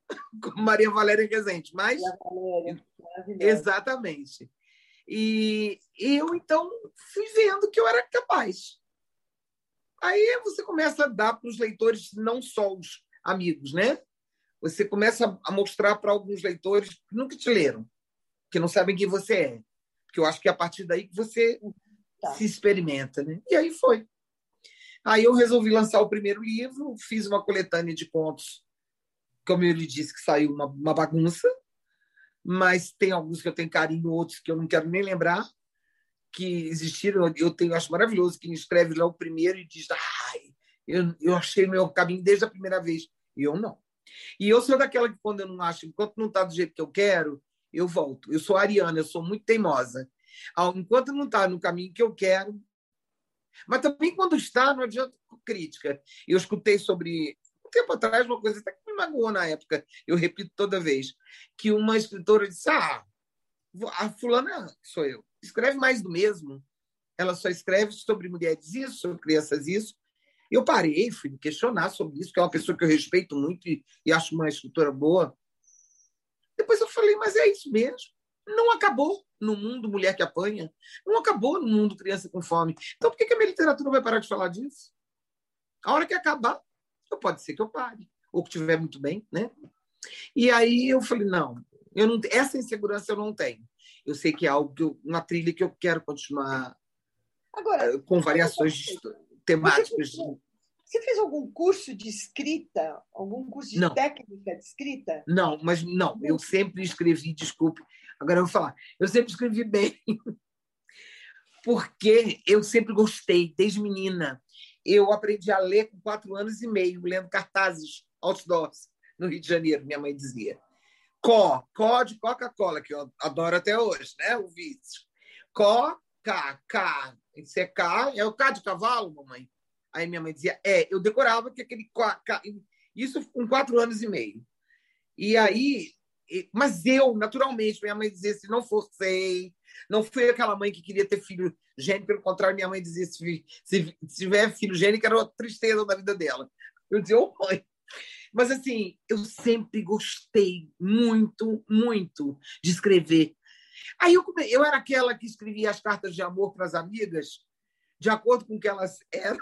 com Maria Valéria Rezende. Mas. Valéria. Exatamente. E eu, então, fui vendo que eu era capaz. Aí você começa a dar para os leitores, não só os amigos, né? Você começa a mostrar para alguns leitores que nunca te leram, que não sabem quem você é. Porque eu acho que é a partir daí que você tá. se experimenta, né? E aí foi. Aí eu resolvi lançar o primeiro livro, fiz uma coletânea de contos, como eu lhe disse, que saiu uma, uma bagunça, mas tem alguns que eu tenho carinho, outros que eu não quero nem lembrar, que existiram. Eu tenho, acho maravilhoso quem escreve lá o primeiro e diz: ai, eu, eu achei meu caminho desde a primeira vez. E eu não. E eu sou daquela que, quando eu não acho, enquanto não está do jeito que eu quero, eu volto. Eu sou ariana, eu sou muito teimosa. Enquanto não está no caminho que eu quero. Mas também, quando está, não adianta crítica. Eu escutei sobre um tempo atrás, uma coisa até que me magoou na época, eu repito toda vez, que uma escritora disse: Ah, a fulana sou eu, escreve mais do mesmo. Ela só escreve sobre mulheres isso, sobre crianças isso. Eu parei, fui me questionar sobre isso, que é uma pessoa que eu respeito muito e, e acho uma escritora boa. Depois eu falei, mas é isso mesmo. não acabou no mundo mulher que apanha, não acabou no mundo criança com fome. Então, por que a minha literatura vai parar de falar disso? A hora que acabar, pode ser que eu pare, ou que estiver muito bem, né? E aí eu falei, não, eu não essa insegurança eu não tenho. Eu sei que é algo que eu, uma trilha que eu quero continuar Agora, eh, com variações temáticas. Você fez algum curso de escrita? Algum curso de não. técnica de escrita? Não, mas não, eu sempre escrevi, desculpe, agora eu vou falar, eu sempre escrevi bem, porque eu sempre gostei, desde menina. Eu aprendi a ler com quatro anos e meio, lendo cartazes, outdoors, no Rio de Janeiro, minha mãe dizia. Có, có de Coca-Cola, que eu adoro até hoje, né? O vício. Có, K, K, isso é o K de cavalo, mamãe? Aí minha mãe dizia, é, eu decorava que aquele isso com quatro anos e meio. E aí, mas eu, naturalmente, minha mãe dizia, se não forcei, não fui aquela mãe que queria ter filho gênico, pelo contrário, minha mãe dizia, se, se, se tiver filho gênico, era uma tristeza da vida dela. Eu dizia, ô oh, mãe, mas, assim, eu sempre gostei muito, muito de escrever. Aí eu, eu era aquela que escrevia as cartas de amor para as amigas, de acordo com o que elas eram,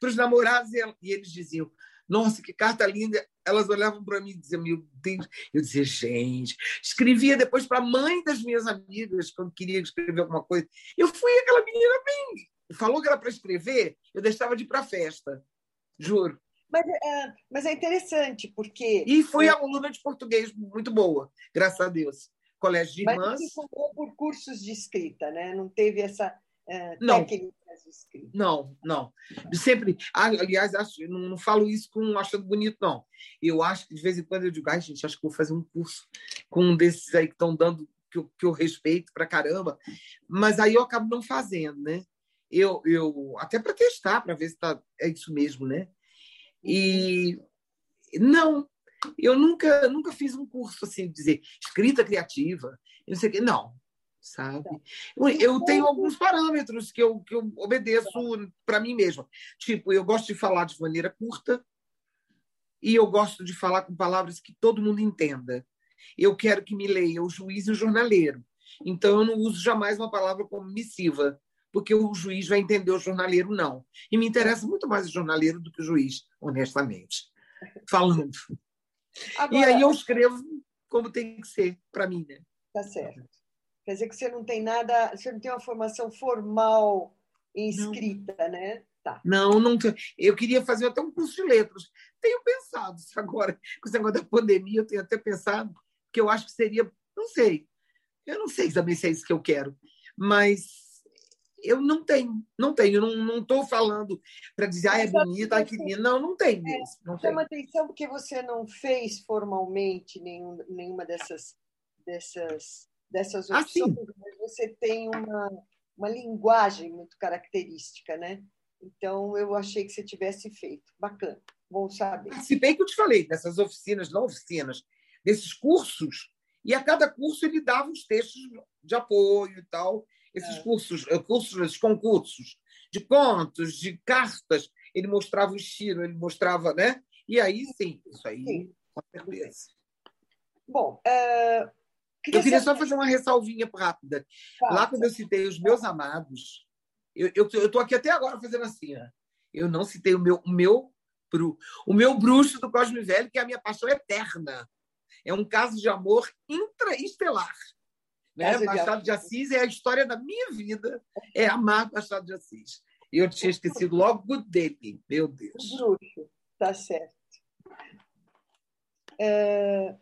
para os namorados, e eles diziam: Nossa, que carta linda! Elas olhavam para mim e diziam: Meu Deus! Eu dizia: Gente, escrevia depois para a mãe das minhas amigas, quando queria escrever alguma coisa. Eu fui aquela menina bem. Falou que era para escrever, eu deixava de ir para a festa, juro. Mas é, mas é interessante, porque. E fui aluna de português muito boa, graças a Deus. Colégio de Irmãs. Mas formou por cursos de escrita, né? Não teve essa é, não. técnica de escrita. Não, não. Sempre. Aliás, acho, não, não falo isso com achando bonito, não. Eu acho que de vez em quando eu digo, ai, gente, acho que vou fazer um curso com um desses aí que estão dando, que eu, que eu respeito pra caramba. Mas aí eu acabo não fazendo, né? Eu, eu até para testar, para ver se tá, é isso mesmo, né? E não, eu nunca nunca fiz um curso assim, dizer escrita criativa, não sei o quê, não, sabe? Eu, tenho alguns parâmetros que eu, que eu obedeço para mim mesma. Tipo, eu gosto de falar de maneira curta e eu gosto de falar com palavras que todo mundo entenda. Eu quero que me leia o juiz e o jornaleiro. Então, eu não uso jamais uma palavra como missiva porque o juiz vai entender o jornaleiro, não. E me interessa muito mais o jornaleiro do que o juiz, honestamente, falando. Agora, e aí eu escrevo como tem que ser, para mim. Né? Tá certo. Quer dizer que você não tem nada, você não tem uma formação formal em escrita, não. né? Tá. Não, não. Eu queria fazer até um curso de letras. Tenho pensado isso agora, com esse negócio da pandemia, eu tenho até pensado, que eu acho que seria, não sei. Eu não sei também se é isso que eu quero, mas eu não tenho, não tenho, não estou falando para dizer, ah, é bonita, que linda. Não, não tem é, isso. Não chama atenção porque você não fez formalmente nenhum, nenhuma dessas, dessas, dessas ah, opções, ah, mas você tem uma, uma linguagem muito característica, né? Então, eu achei que você tivesse feito. Bacana, bom saber. Participei que eu te falei, dessas oficinas, não oficinas, desses cursos, e a cada curso ele dava os textos de apoio e tal esses é. cursos, eh, cursos, esses concursos de contos, de cartas, ele mostrava o estilo, ele mostrava, né? E aí sim, isso aí, sim. com certeza. Bom, uh, queria eu queria só fazer uma ressalvinha rápida. Lá quando eu citei os meus amados, eu estou aqui até agora fazendo assim, ó. eu não citei o meu, o meu, o meu bruxo do Cosme Velho, que é a minha paixão eterna. É um caso de amor intraestelar. Né? Machado de Assis é a história da minha vida, é amar Machado de Assis. E eu tinha esquecido logo dele, meu Deus. Bruxo, tá certo. É,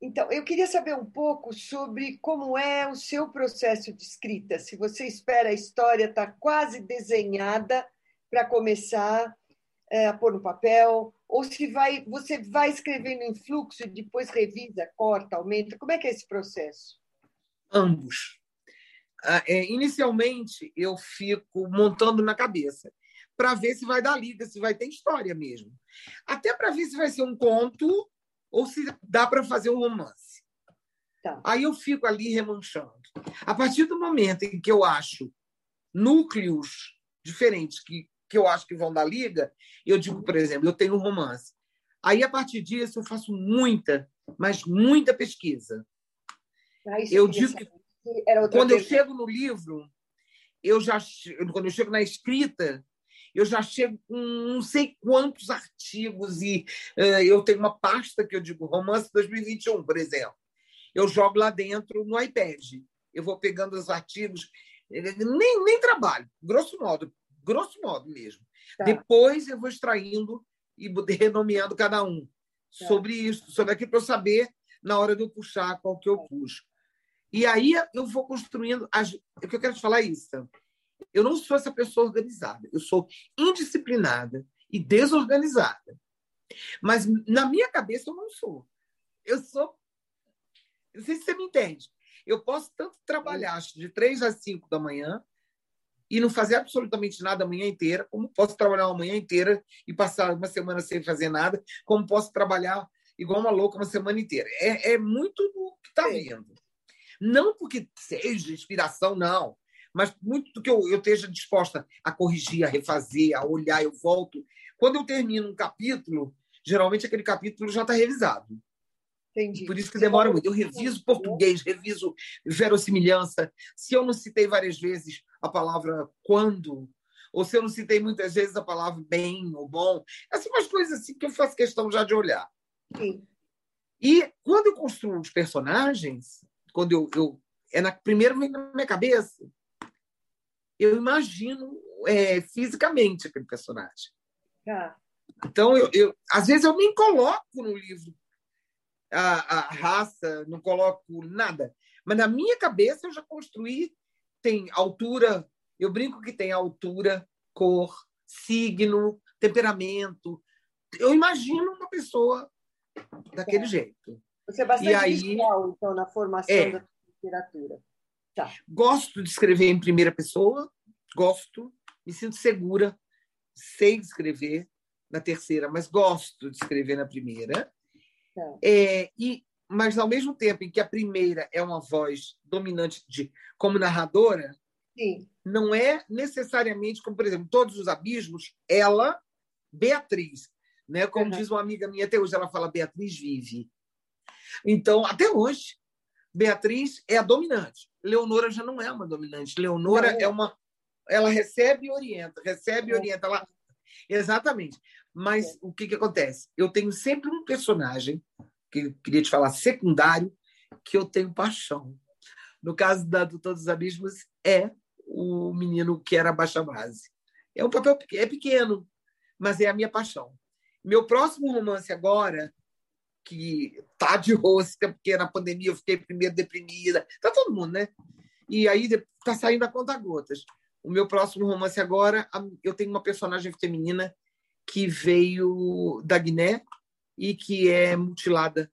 então, eu queria saber um pouco sobre como é o seu processo de escrita. Se você espera a história estar tá quase desenhada para começar é, a pôr no papel, ou se vai, você vai escrevendo em fluxo e depois revisa, corta, aumenta. Como é que é esse processo? Ambos. Ah, é, inicialmente, eu fico montando na cabeça para ver se vai dar liga, se vai ter história mesmo. Até para ver se vai ser um conto ou se dá para fazer um romance. Tá. Aí eu fico ali remanchando. A partir do momento em que eu acho núcleos diferentes que, que eu acho que vão dar liga, eu digo, por exemplo, eu tenho um romance. Aí, a partir disso, eu faço muita, mas muita pesquisa. Ah, eu digo que quando eu chego no livro, eu já quando eu chego na escrita, eu já chego com não sei quantos artigos e uh, eu tenho uma pasta que eu digo romance 2021, por exemplo. Eu jogo lá dentro no iPad. Eu vou pegando os artigos, nem, nem trabalho, grosso modo, grosso modo mesmo. Tá. Depois eu vou extraindo e renomeando cada um tá. sobre isso, sobre aquilo para eu saber na hora de eu puxar qual que eu puxo. E aí eu vou construindo. As... O que eu quero te falar é isso. Eu não sou essa pessoa organizada. Eu sou indisciplinada e desorganizada. Mas na minha cabeça eu não sou. Eu sou. Não sei se você me entende. Eu posso tanto trabalhar de três às cinco da manhã e não fazer absolutamente nada a manhã inteira, como posso trabalhar uma manhã inteira e passar uma semana sem fazer nada, como posso trabalhar igual uma louca uma semana inteira. É, é muito do que está vindo. Não porque seja inspiração, não, mas muito do que eu, eu esteja disposta a corrigir, a refazer, a olhar, eu volto. Quando eu termino um capítulo, geralmente aquele capítulo já está revisado. Entendi. Por isso que demora muito. Eu reviso português, reviso verossimilhança. Se eu não citei várias vezes a palavra quando, ou se eu não citei muitas vezes a palavra bem ou bom, essas umas coisas assim que eu faço questão já de olhar. Sim. E quando eu construo os personagens, quando eu, eu é na primeiro vem na minha cabeça, eu imagino é, fisicamente aquele personagem. Ah. Então, eu, eu, às vezes eu nem coloco no livro a, a raça, não coloco nada. Mas na minha cabeça eu já construí, tem altura, eu brinco que tem altura, cor, signo, temperamento. Eu imagino uma pessoa daquele é. jeito. Você é bastante e aí, visual, então, na formação é, da literatura. Tá. Gosto de escrever em primeira pessoa, gosto, me sinto segura, sei escrever na terceira, mas gosto de escrever na primeira. Tá. É, e, mas, ao mesmo tempo em que a primeira é uma voz dominante de, como narradora, Sim. não é necessariamente, como, por exemplo, Todos os Abismos, ela, Beatriz. Né? Como uhum. diz uma amiga minha até hoje, ela fala Beatriz vive. Então, até hoje, Beatriz é a dominante. Leonora já não é uma dominante. Leonora não. é uma. Ela recebe e orienta, recebe e orienta. Ela... Exatamente. Mas é. o que, que acontece? Eu tenho sempre um personagem, que eu queria te falar, secundário, que eu tenho paixão. No caso da do Todos os Abismos, é o menino que era baixa base. É um papel é pequeno, mas é a minha paixão. Meu próximo romance agora, que tá de rosca, porque na pandemia eu fiquei primeiro deprimida, tá todo mundo, né? E aí tá saindo a conta gotas. O meu próximo romance agora, eu tenho uma personagem feminina que veio da Guiné e que é mutilada.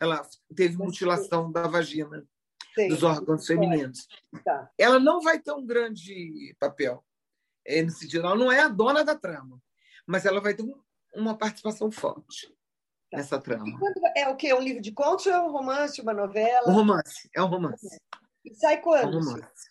Ela teve mutilação da vagina, Sim. dos órgãos femininos. Tá. Ela não vai ter um grande papel é, nesse sentido. Ela não é a dona da trama, mas ela vai ter uma participação forte nessa trama. é o quê? É um livro de contos ou é um romance, uma novela? Um romance, é um romance. E sai quando? É um romance.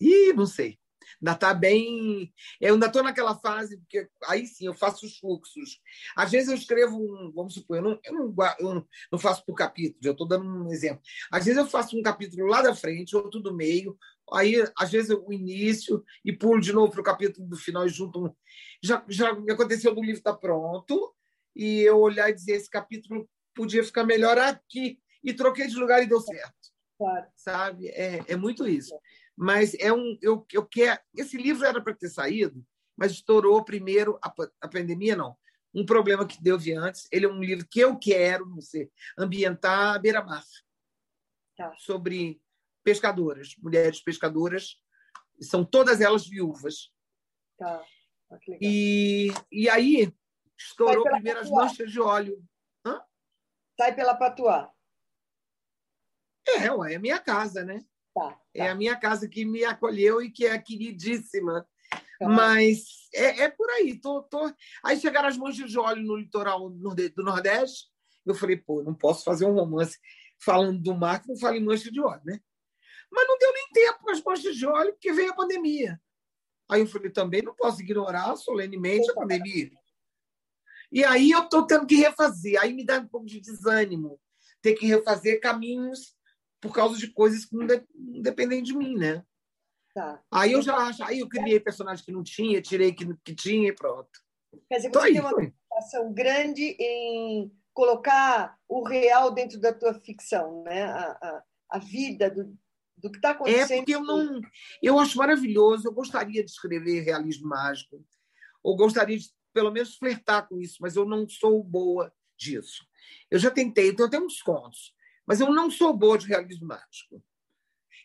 Ih, não sei ainda está bem. Eu ainda estou naquela fase, porque aí sim eu faço os fluxos. Às vezes eu escrevo um, vamos supor, eu não, eu não, eu não faço por capítulo, eu estou dando um exemplo. Às vezes eu faço um capítulo lá da frente, outro do meio, aí às vezes o início e pulo de novo para o capítulo do final e junto. Um... Já, já me aconteceu do livro estar tá pronto e eu olhar e dizer esse capítulo podia ficar melhor aqui e troquei de lugar e deu certo. Claro. Sabe? É, é muito isso mas é um eu, eu quero esse livro era para ter saído mas estourou primeiro a, a pandemia não um problema que deu de antes ele é um livro que eu quero não sei ambientar a beira-mar tá. sobre pescadoras mulheres pescadoras são todas elas viúvas tá. Ah, e e aí estourou primeiro as manchas de óleo Hã? sai pela patuá é, ué, é minha casa, né? Tá, tá. É a minha casa que me acolheu e que é queridíssima. Tá. Mas é, é, por aí. Tô, tô... Aí chegaram as manchas de óleo no litoral do Nordeste. Eu falei, pô, não posso fazer um romance falando do mar que não fala em mancha de óleo, né? Mas não deu nem tempo para as manchas de óleo, porque veio a pandemia. Aí eu falei, também não posso ignorar solenemente a pandemia. E aí eu estou tendo que refazer. Aí me dá um pouco de desânimo ter que refazer caminhos por causa de coisas que não, de, não dependem de mim, né? Tá. Aí eu já acho, aí eu criei personagem que não tinha, tirei que, que tinha e pronto. Quer dizer, você aí, tem uma preocupação grande em colocar o real dentro da tua ficção, né? A, a, a vida do, do que está acontecendo. É porque eu não. Eu acho maravilhoso, eu gostaria de escrever realismo mágico, ou gostaria de, pelo menos, flertar com isso, mas eu não sou boa disso. Eu já tentei, então eu tenho uns contos, mas eu não sou boa de realismo mágico.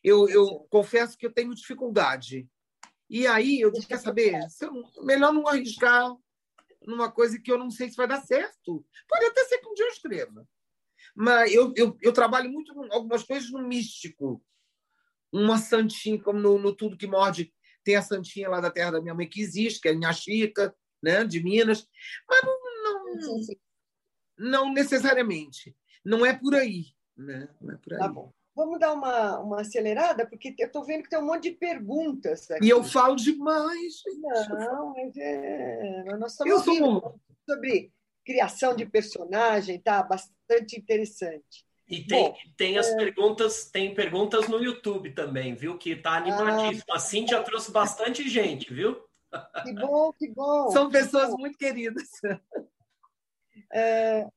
Eu, eu confesso que eu tenho dificuldade. E aí eu disse, quer saber? Melhor não arriscar numa coisa que eu não sei se vai dar certo. Pode até ser que um dia eu escreva. Mas eu, eu, eu trabalho muito algumas coisas no místico. Uma santinha, como no, no, Tudo que Morde, tem a santinha lá da terra da minha mãe que existe, que é a Chica, né, de Minas. Mas não, não, não necessariamente. Não é por aí. Né? Não é por aí. Tá bom. Vamos dar uma, uma acelerada, porque eu estou vendo que tem um monte de perguntas. Aqui. E eu falo demais. Não, mas é... nós estamos eu sou... sobre criação de personagem, tá? Bastante interessante. E tem, Bom, tem as é... perguntas, tem perguntas no YouTube também, viu? Que está animadíssimo. Ah, a Cíntia trouxe bastante gente, viu? Que bom, que bom. São pessoas muito queridas. É,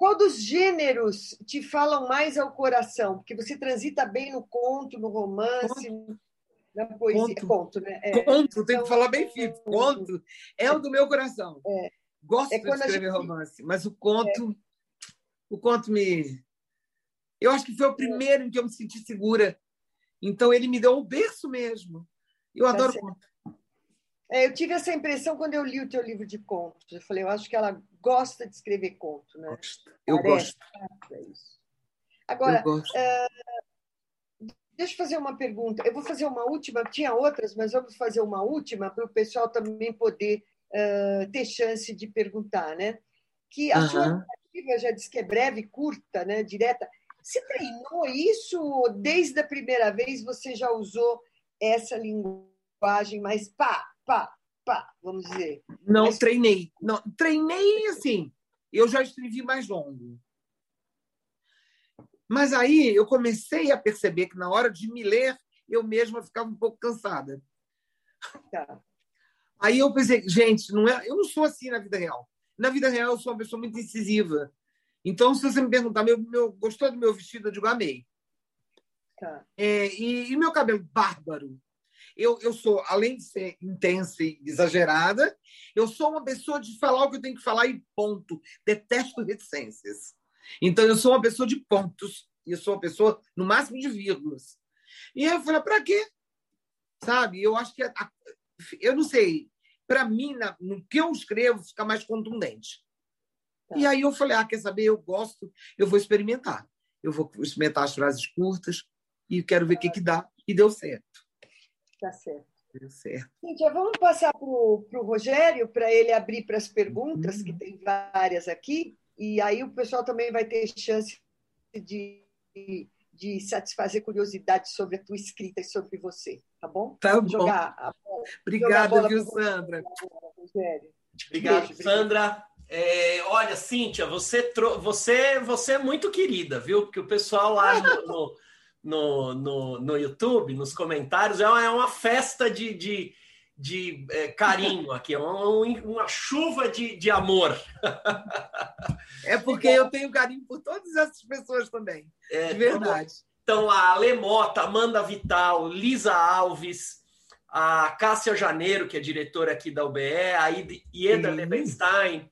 qual dos gêneros te falam mais ao coração? Porque você transita bem no conto, no romance, conto. na poesia. Conto, conto né? É. Conto, tem que falar bem firme. Conto é o do meu coração. É. Gosto é de escrever gente... romance, mas o conto, é. o conto me. Eu acho que foi o primeiro em que eu me senti segura. Então ele me deu o berço mesmo. Eu tá adoro certo. conto. É, eu tive essa impressão quando eu li o teu livro de contos. Eu falei, eu acho que ela gosta de escrever conto, né? Eu Parece. gosto. É. Agora, é, deixa eu fazer uma pergunta. Eu vou fazer uma última, tinha outras, mas vamos fazer uma última para o pessoal também poder uh, ter chance de perguntar, né? Que a uhum. sua narrativa já disse que é breve, curta, né? direta. Você treinou isso ou desde a primeira vez você já usou essa linguagem mais pá, pá, pá, vamos dizer. Não Mas... treinei. Não, treinei assim. Eu já escrevi mais longo. Mas aí eu comecei a perceber que na hora de me ler, eu mesma ficava um pouco cansada. Tá. Aí eu pensei, gente, não é, eu não sou assim na vida real. Na vida real, eu sou uma pessoa muito incisiva. Então, se você me perguntar, meu, meu, gostou do meu vestido? Eu digo, amei. Tá. É, e, e meu cabelo bárbaro? Eu, eu sou, além de ser intensa e exagerada, eu sou uma pessoa de falar o que eu tenho que falar e ponto. Detesto reticências. Então, eu sou uma pessoa de pontos. E eu sou uma pessoa, no máximo, de vírgulas. E eu falei, para quê? Sabe? Eu acho que. A, eu não sei. Para mim, na, no que eu escrevo, fica mais contundente. Tá. E aí eu falei, ah, quer saber? Eu gosto, eu vou experimentar. Eu vou experimentar as frases curtas e quero ver o que, que dá. E deu certo. Tá certo. Deu certo. Cíntia, vamos passar para o Rogério para ele abrir para as perguntas, uhum. que tem várias aqui, e aí o pessoal também vai ter chance de, de satisfazer curiosidade sobre a tua escrita e sobre você, tá bom? Tá bom. Jogar a bola, Obrigada, jogar viu, Sandra? Rogério. Obrigado, Beijo, Sandra. É, olha, Cíntia, você, você, você é muito querida, viu? Porque o pessoal lá no, no no, no, YouTube, nos comentários, é uma, é uma festa de, de, de é, carinho aqui, é uma, uma chuva de, de amor. É porque eu tenho carinho por todas essas pessoas também, é, de verdade. Então, a Lemota, Amanda Vital, Lisa Alves, a Cássia Janeiro, que é diretora aqui da UBE, a Ieda Lebenstein,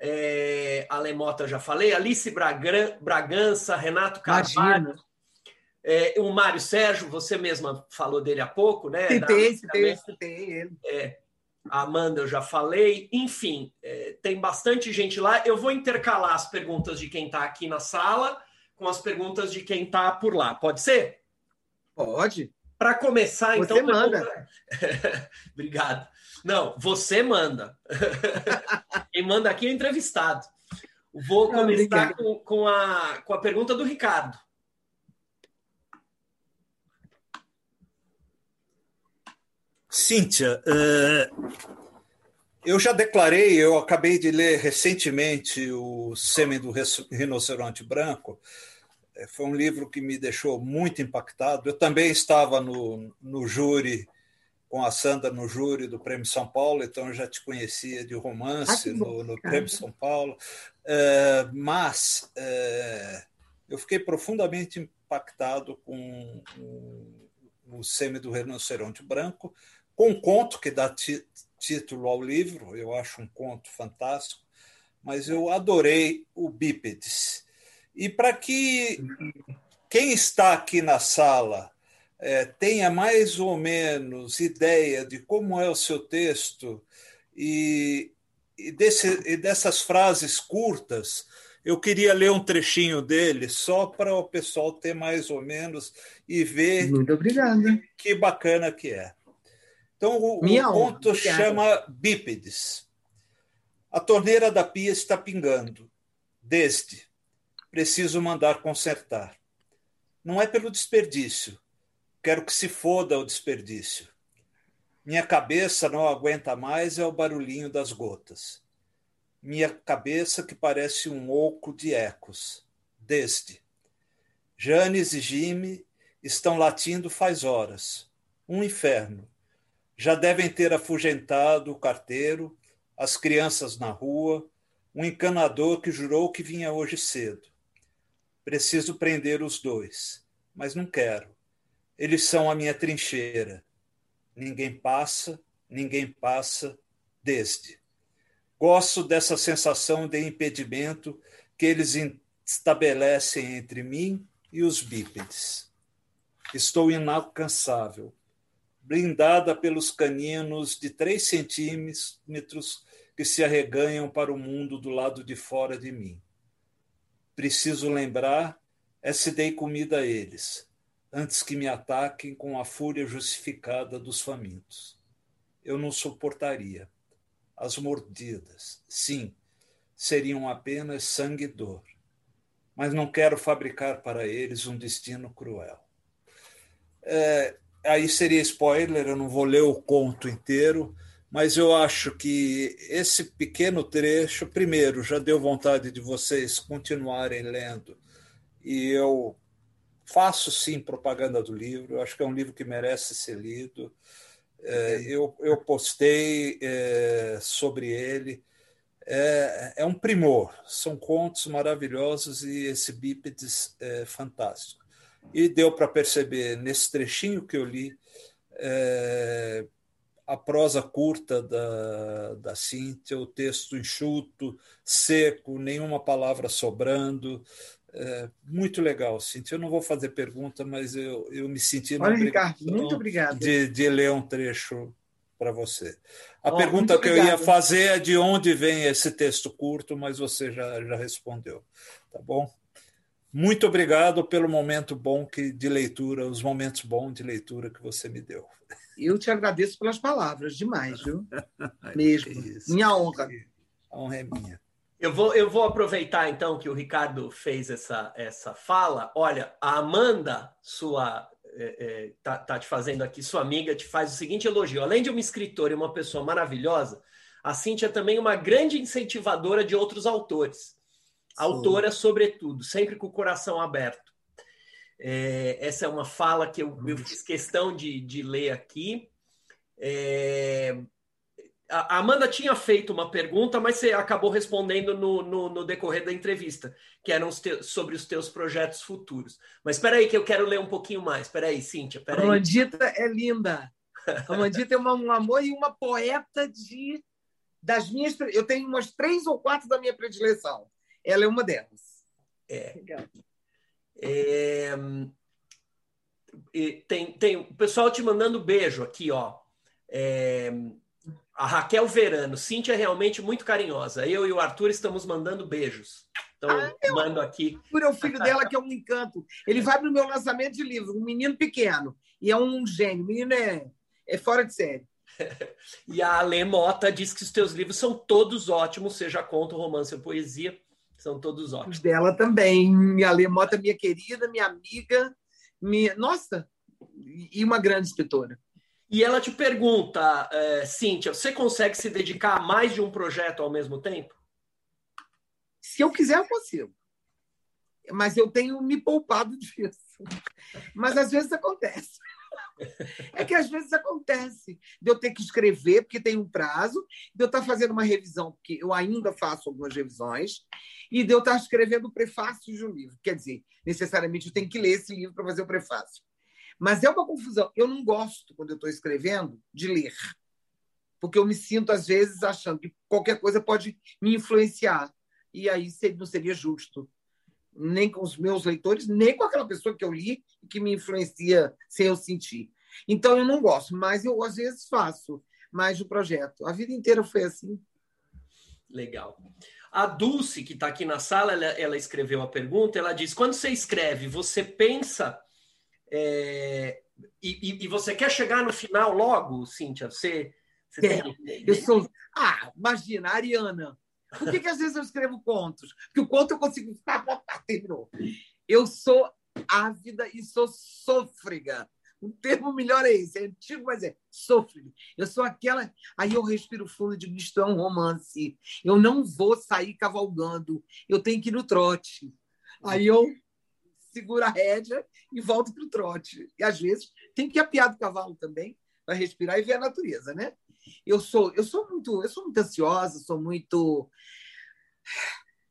é, a Lemota eu já falei, Alice Bragança, Renato Carvalho, Imagina. É, o Mário Sérgio, você mesma falou dele há pouco, né? Citei, citei, citei ele. É, a Amanda eu já falei. Enfim, é, tem bastante gente lá. Eu vou intercalar as perguntas de quem está aqui na sala com as perguntas de quem está por lá. Pode ser? Pode. Para começar, você então. Você manda. Obrigado. Não, você manda. quem manda aqui é o entrevistado. Vou começar com, com, a, com a pergunta do Ricardo. Cíntia, uh, eu já declarei, eu acabei de ler recentemente o Sêmen do Rinoceronte Branco. É, foi um livro que me deixou muito impactado. Eu também estava no, no júri, com a Sandra no júri do Prêmio São Paulo, então eu já te conhecia de romance ah, no, no, Prêmio São Paulo. É, mas eu fiquei profundamente impactado com o, Semi do Rinoceronte Branco, com um conto que dá título ao livro, eu acho um conto fantástico, mas eu adorei o Bípedes. E para que quem está aqui na sala é, tenha mais ou menos ideia de como é o seu texto e, e, desse, e dessas frases curtas, eu queria ler um trechinho dele só para o pessoal ter mais ou menos e ver. Muito obrigada. Que bacana que é. Então, o, o conto chama Bípedes. A torneira da pia está pingando. Desde. Preciso mandar consertar. Não é pelo desperdício. Quero que se foda o desperdício. Minha cabeça não aguenta mais é o barulhinho das gotas. Minha cabeça que parece um oco de ecos. Desde. Janes e Jimmy estão latindo faz horas. Um inferno. Já devem ter afugentado o carteiro, as crianças na rua, um encanador que jurou que vinha hoje cedo. Preciso prender os dois, mas não quero. Eles são a minha trincheira. Ninguém passa, ninguém passa, desde. Gosto dessa sensação de impedimento que eles estabelecem entre mim e os bípedes. Estou inalcançável blindada pelos caninos de três centímetros que se arreganham para o mundo do lado de fora de mim. Preciso lembrar é se dei comida a eles, antes que me ataquem com a fúria justificada dos famintos. Eu não suportaria. As mordidas, sim, seriam apenas sangue e dor. Mas não quero fabricar para eles um destino cruel. É, aí seria spoiler, eu não vou ler o conto inteiro, mas eu acho que esse pequeno trecho, primeiro, já deu vontade de vocês continuarem lendo, e eu faço sim propaganda do livro, eu acho que é um livro que merece ser lido. É, eu, eu postei é, sobre ele. É, é um primor, são contos maravilhosos e esse bípedes é fantástico. E deu para perceber nesse trechinho que eu li é, a prosa curta da, da Cíntia, o texto enxuto, seco, nenhuma palavra sobrando. É, muito legal, Cíntia. Eu não vou fazer pergunta, mas eu, eu me senti Olha, Ricardo, muito obrigado. De, de ler um trecho para você. A oh, pergunta que eu ia fazer é de onde vem esse texto curto, mas você já, já respondeu. Tá bom? Muito obrigado pelo momento bom que, de leitura, os momentos bons de leitura que você me deu. Eu te agradeço pelas palavras, demais, viu? Mesmo. Minha honra. A honra é minha. Eu vou, eu vou aproveitar então que o Ricardo fez essa, essa fala. Olha, a Amanda, sua é, é, tá, tá te fazendo aqui, sua amiga, te faz o seguinte elogio. Além de uma escritora e uma pessoa maravilhosa, a Cíntia é também uma grande incentivadora de outros autores autora, sobretudo, sempre com o coração aberto. É, essa é uma fala que eu, eu fiz questão de, de ler aqui. É, a Amanda tinha feito uma pergunta, mas você acabou respondendo no, no, no decorrer da entrevista, que eram os te, sobre os teus projetos futuros. Mas espera aí que eu quero ler um pouquinho mais. Espera aí, Cíntia. Pera a Mandita é linda. A Mandita é uma, um amor e uma poeta de das minhas. Eu tenho umas três ou quatro da minha predileção. Ela é uma delas. É. é tem, tem o pessoal te mandando beijo aqui, ó. É, a Raquel Verano, Cíntia é realmente muito carinhosa. Eu e o Arthur estamos mandando beijos. Então, ah, mando aqui. Arthur é o filho dela, que é um encanto. Ele vai para o meu lançamento de livro, um menino pequeno, e é um gênio. O menino é, é fora de série. e a Ale Mota diz que os teus livros são todos ótimos, seja conto, romance ou poesia. São todos ótimos. Os dela também. Minha Lemota, minha querida, minha amiga, minha. Nossa! E uma grande escritora. E ela te pergunta, é, Cíntia, você consegue se dedicar a mais de um projeto ao mesmo tempo? Se eu quiser, eu consigo. Mas eu tenho me poupado disso. Mas às vezes acontece. É que às vezes acontece de eu ter que escrever, porque tem um prazo, de eu estar fazendo uma revisão, porque eu ainda faço algumas revisões, e de eu estar escrevendo o prefácio de um livro. Quer dizer, necessariamente eu tenho que ler esse livro para fazer o prefácio. Mas é uma confusão. Eu não gosto, quando eu estou escrevendo, de ler. Porque eu me sinto, às vezes, achando que qualquer coisa pode me influenciar. E aí não seria justo nem com os meus leitores, nem com aquela pessoa que eu li e que me influencia sem eu sentir. Então eu não gosto, mas eu às vezes faço mais do projeto. A vida inteira foi assim. Legal. A Dulce, que está aqui na sala, ela, ela, escreveu a pergunta. Ela diz: quando você escreve, você pensa é, e, e, você quer chegar no final logo, Cíntia? Você, você tem... Eu sou. Ah, imagina, a Ariana. Por que, que às vezes eu escrevo contos? Porque o conto eu consigo. Eu sou ávida e sou sôfrega. O termo melhor é esse, é antigo, mas é sôfrega. Eu sou aquela. Aí eu respiro fundo e digo: isto é um romance. Eu não vou sair cavalgando. Eu tenho que ir no trote. Aí eu seguro a rédea e volto para o trote. E às vezes tem que apiar do cavalo também, para respirar e ver a natureza, né? Eu sou, eu sou muito, eu sou muito ansiosa, sou muito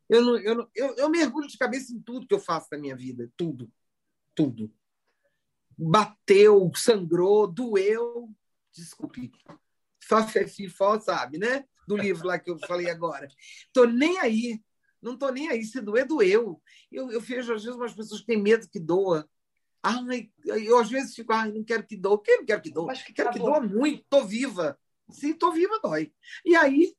eu, não, eu, não, eu, eu mergulho de cabeça em tudo que eu faço na minha vida, tudo, tudo. Bateu, sangrou, doeu, desculpe. Só fó, sabe, né? Do livro lá que eu falei agora. Tô nem aí, não tô nem aí. Se doer, doeu. Eu, eu vejo, às vezes, umas pessoas que têm medo que doa. Ai, eu às vezes fico, ai, não quero que doa. Por que não quero que doa? Acho que quero que doa muito, tô viva. Se estou viva, dói. E aí,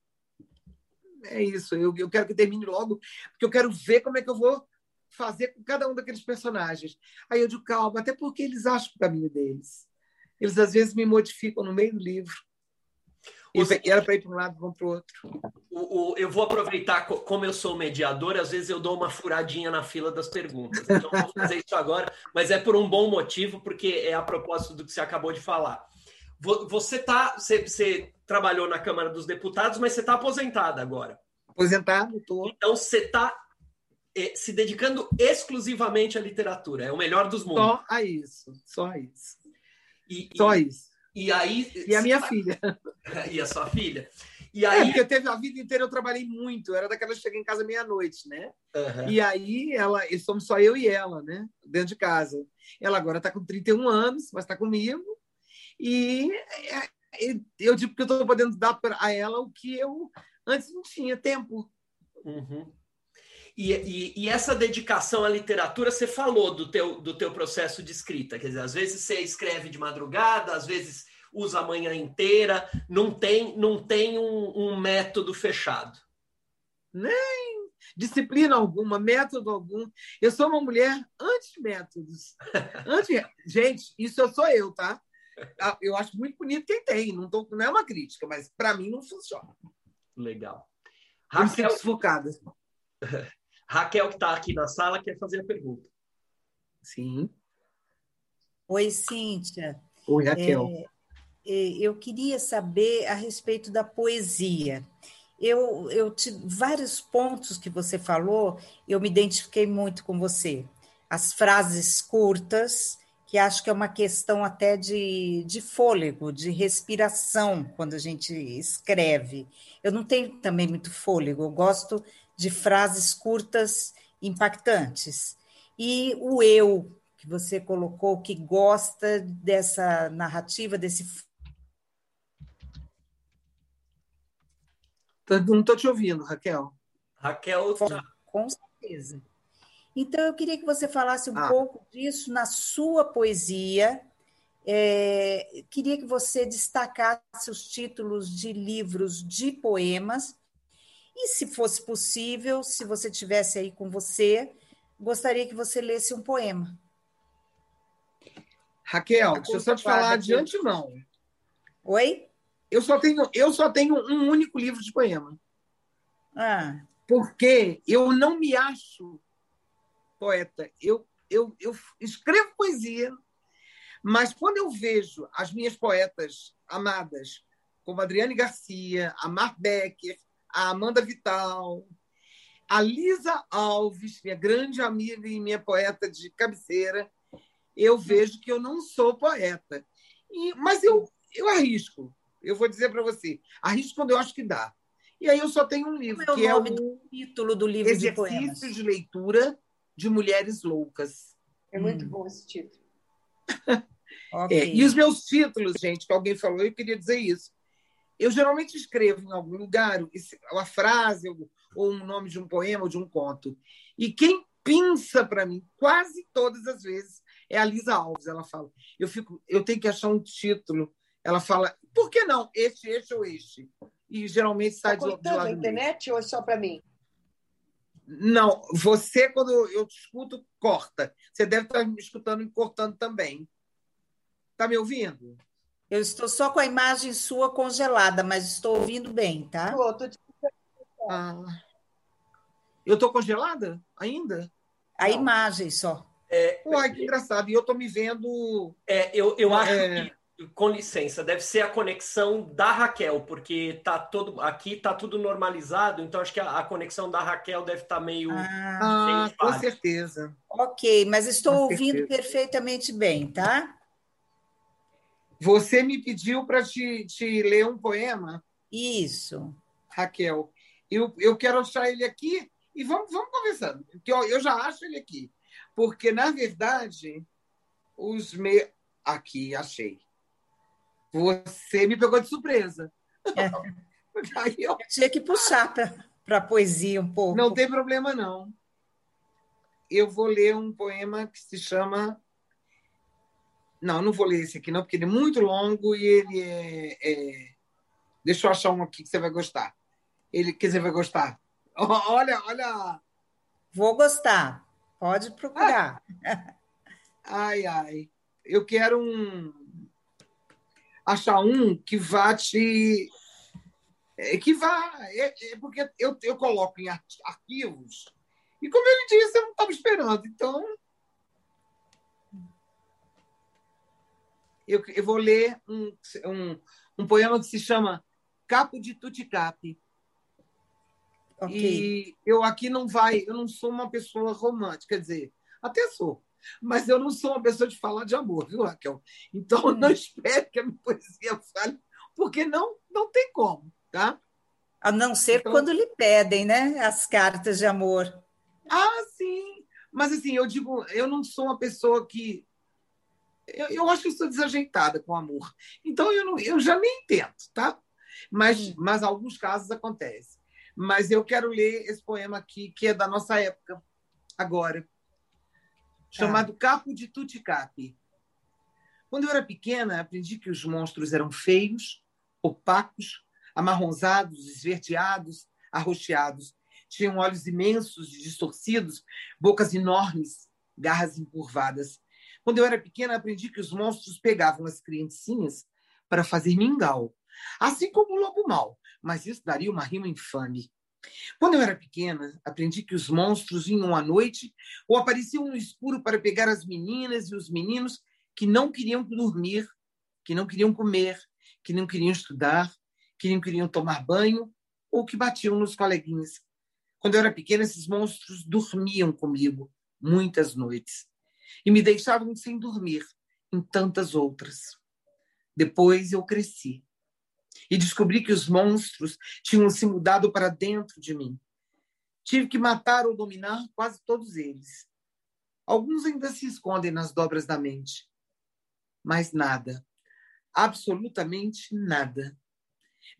é isso. Eu, eu quero que termine logo, porque eu quero ver como é que eu vou fazer com cada um daqueles personagens. Aí eu digo, calma, até porque eles acham o caminho deles. Eles, às vezes, me modificam no meio do livro. E era para ir para um lado, vão para o outro. O, eu vou aproveitar, como eu sou mediador, às vezes eu dou uma furadinha na fila das perguntas. Então, vou fazer isso agora, mas é por um bom motivo, porque é a propósito do que você acabou de falar. Você tá, você, você trabalhou na Câmara dos Deputados, mas você está aposentada agora. Aposentado, estou. Então você está é, se dedicando exclusivamente à literatura. É o melhor dos mundos. Só a isso, só a isso. E, só e, isso. E aí. E a minha filha. E a sua filha. E é, aí... É, porque teve a vida inteira eu trabalhei muito, eu era daquela que chega em casa meia-noite, né? Uhum. E aí ela, e somos só eu e ela, né? Dentro de casa. Ela agora está com 31 anos, mas está comigo. E é, eu digo que eu estou podendo dar a ela o que eu antes não tinha tempo. Uhum. E, e, e, essa dedicação à literatura, você falou do teu, do teu processo de escrita. Quer dizer, às vezes você escreve de madrugada, às vezes usa a manhã inteira, não tem, não tem um, um método fechado. Nem disciplina alguma, método algum. Eu sou uma mulher anti-métodos. Anti... Gente, isso eu sou eu, tá? Ah, eu acho muito bonito quem tem, não, tô, não é uma crítica, mas para mim não funciona. Legal. Raquel, desfocada. Raquel, que está aqui na sala, quer fazer a pergunta. Sim. Oi, Cíntia. Oi, Raquel. É, é, eu queria saber a respeito da poesia. Eu, eu vários pontos que você falou, eu me identifiquei muito com você. As frases curtas, que acho que é uma questão até de, de fôlego, de respiração, quando a gente escreve. Eu não tenho também muito fôlego, eu gosto de frases curtas, impactantes. E o eu, que você colocou, que gosta dessa narrativa, desse. Não estou te ouvindo, Raquel. Raquel. Com, com certeza. Então, eu queria que você falasse um ah. pouco disso na sua poesia. É, queria que você destacasse os títulos de livros de poemas. E, se fosse possível, se você tivesse aí com você, gostaria que você lesse um poema. Raquel, deixa eu só te falar de antemão. Oi? Eu só tenho, eu só tenho um único livro de poema. Ah. Porque eu não me acho poeta. Eu, eu, eu escrevo poesia, mas quando eu vejo as minhas poetas amadas, como Adriane Garcia, a Mar Becker, a Amanda Vital, A Lisa Alves, minha grande amiga e minha poeta de cabeceira, eu vejo que eu não sou poeta. E, mas eu, eu arrisco. Eu vou dizer para você, arrisco quando eu acho que dá. E aí eu só tenho um livro, Como é que é o título do livro de poemas. Exercício de Leitura de Mulheres Loucas. É muito hum. bom esse título. okay. é, e os meus títulos, gente, que alguém falou, eu queria dizer isso. Eu geralmente escrevo em algum lugar uma frase ou um nome de um poema ou de um conto. E quem pinça para mim, quase todas as vezes, é a Lisa Alves. Ela fala: eu fico, eu tenho que achar um título. Ela fala: por que não este, este ou este? E geralmente sai tá de, de lado. na internet ou é só para mim? Não, você, quando eu te escuto, corta. Você deve estar me escutando e cortando também. Está me ouvindo? Eu estou só com a imagem sua congelada, mas estou ouvindo bem, tá? Te... ah. Eu estou congelada ainda? A Não. imagem só. É, Uai, que engraçado. E eu estou me vendo. É, eu, eu acho é... que com licença, deve ser a conexão da Raquel, porque tá todo aqui tá tudo normalizado, então acho que a, a conexão da Raquel deve estar tá meio, ah, meio com certeza. Ok, mas estou com ouvindo certeza. perfeitamente bem, tá? Você me pediu para te, te ler um poema? Isso. Raquel, eu, eu quero achar ele aqui e vamos, vamos conversando, porque eu, eu já acho ele aqui, porque na verdade os meus aqui achei você me pegou de surpresa. É. Aí eu... eu tinha que puxar para a poesia um pouco. Não tem problema, não. Eu vou ler um poema que se chama. Não, não vou ler esse aqui, não, porque ele é muito longo e ele é. é... Deixa eu achar um aqui que você vai gostar. Ele que você vai gostar. Olha, olha. Vou gostar. Pode procurar. Ai, ai. Eu quero um achar um que vá te. É, que vá. É, é porque eu, eu coloco em arquivos, e como ele disse, eu não estava esperando. Então. Eu, eu vou ler um, um, um poema que se chama Capo de Tuticape. Okay. E eu aqui não vai, eu não sou uma pessoa romântica, quer dizer, até sou, mas eu não sou uma pessoa de falar de amor, viu, Raquel? Então, não espere que a minha poesia fale, porque não, não tem como, tá? A não ser então... quando lhe pedem, né? As cartas de amor. Ah, sim. Mas, assim, eu digo, eu não sou uma pessoa que. Eu, eu acho que eu sou desajeitada com amor. Então, eu, não, eu já nem tento, tá? Mas, mas alguns casos acontecem. Mas eu quero ler esse poema aqui, que é da nossa época, agora chamado ah. Capo de Tuticapi. Quando eu era pequena, aprendi que os monstros eram feios, opacos, amarronzados, esverdeados, arroxeados. Tinham olhos imensos e distorcidos, bocas enormes, garras encurvadas. Quando eu era pequena, aprendi que os monstros pegavam as criancinhas para fazer mingau, assim como o lobo mau, mas isso daria uma rima infame. Quando eu era pequena, aprendi que os monstros vinham à noite ou apareciam no escuro para pegar as meninas e os meninos que não queriam dormir, que não queriam comer, que não queriam estudar, que não queriam tomar banho ou que batiam nos coleguinhas. Quando eu era pequena, esses monstros dormiam comigo muitas noites e me deixavam sem dormir em tantas outras. Depois eu cresci e descobri que os monstros tinham se mudado para dentro de mim. Tive que matar ou dominar quase todos eles. Alguns ainda se escondem nas dobras da mente. Mas nada, absolutamente nada,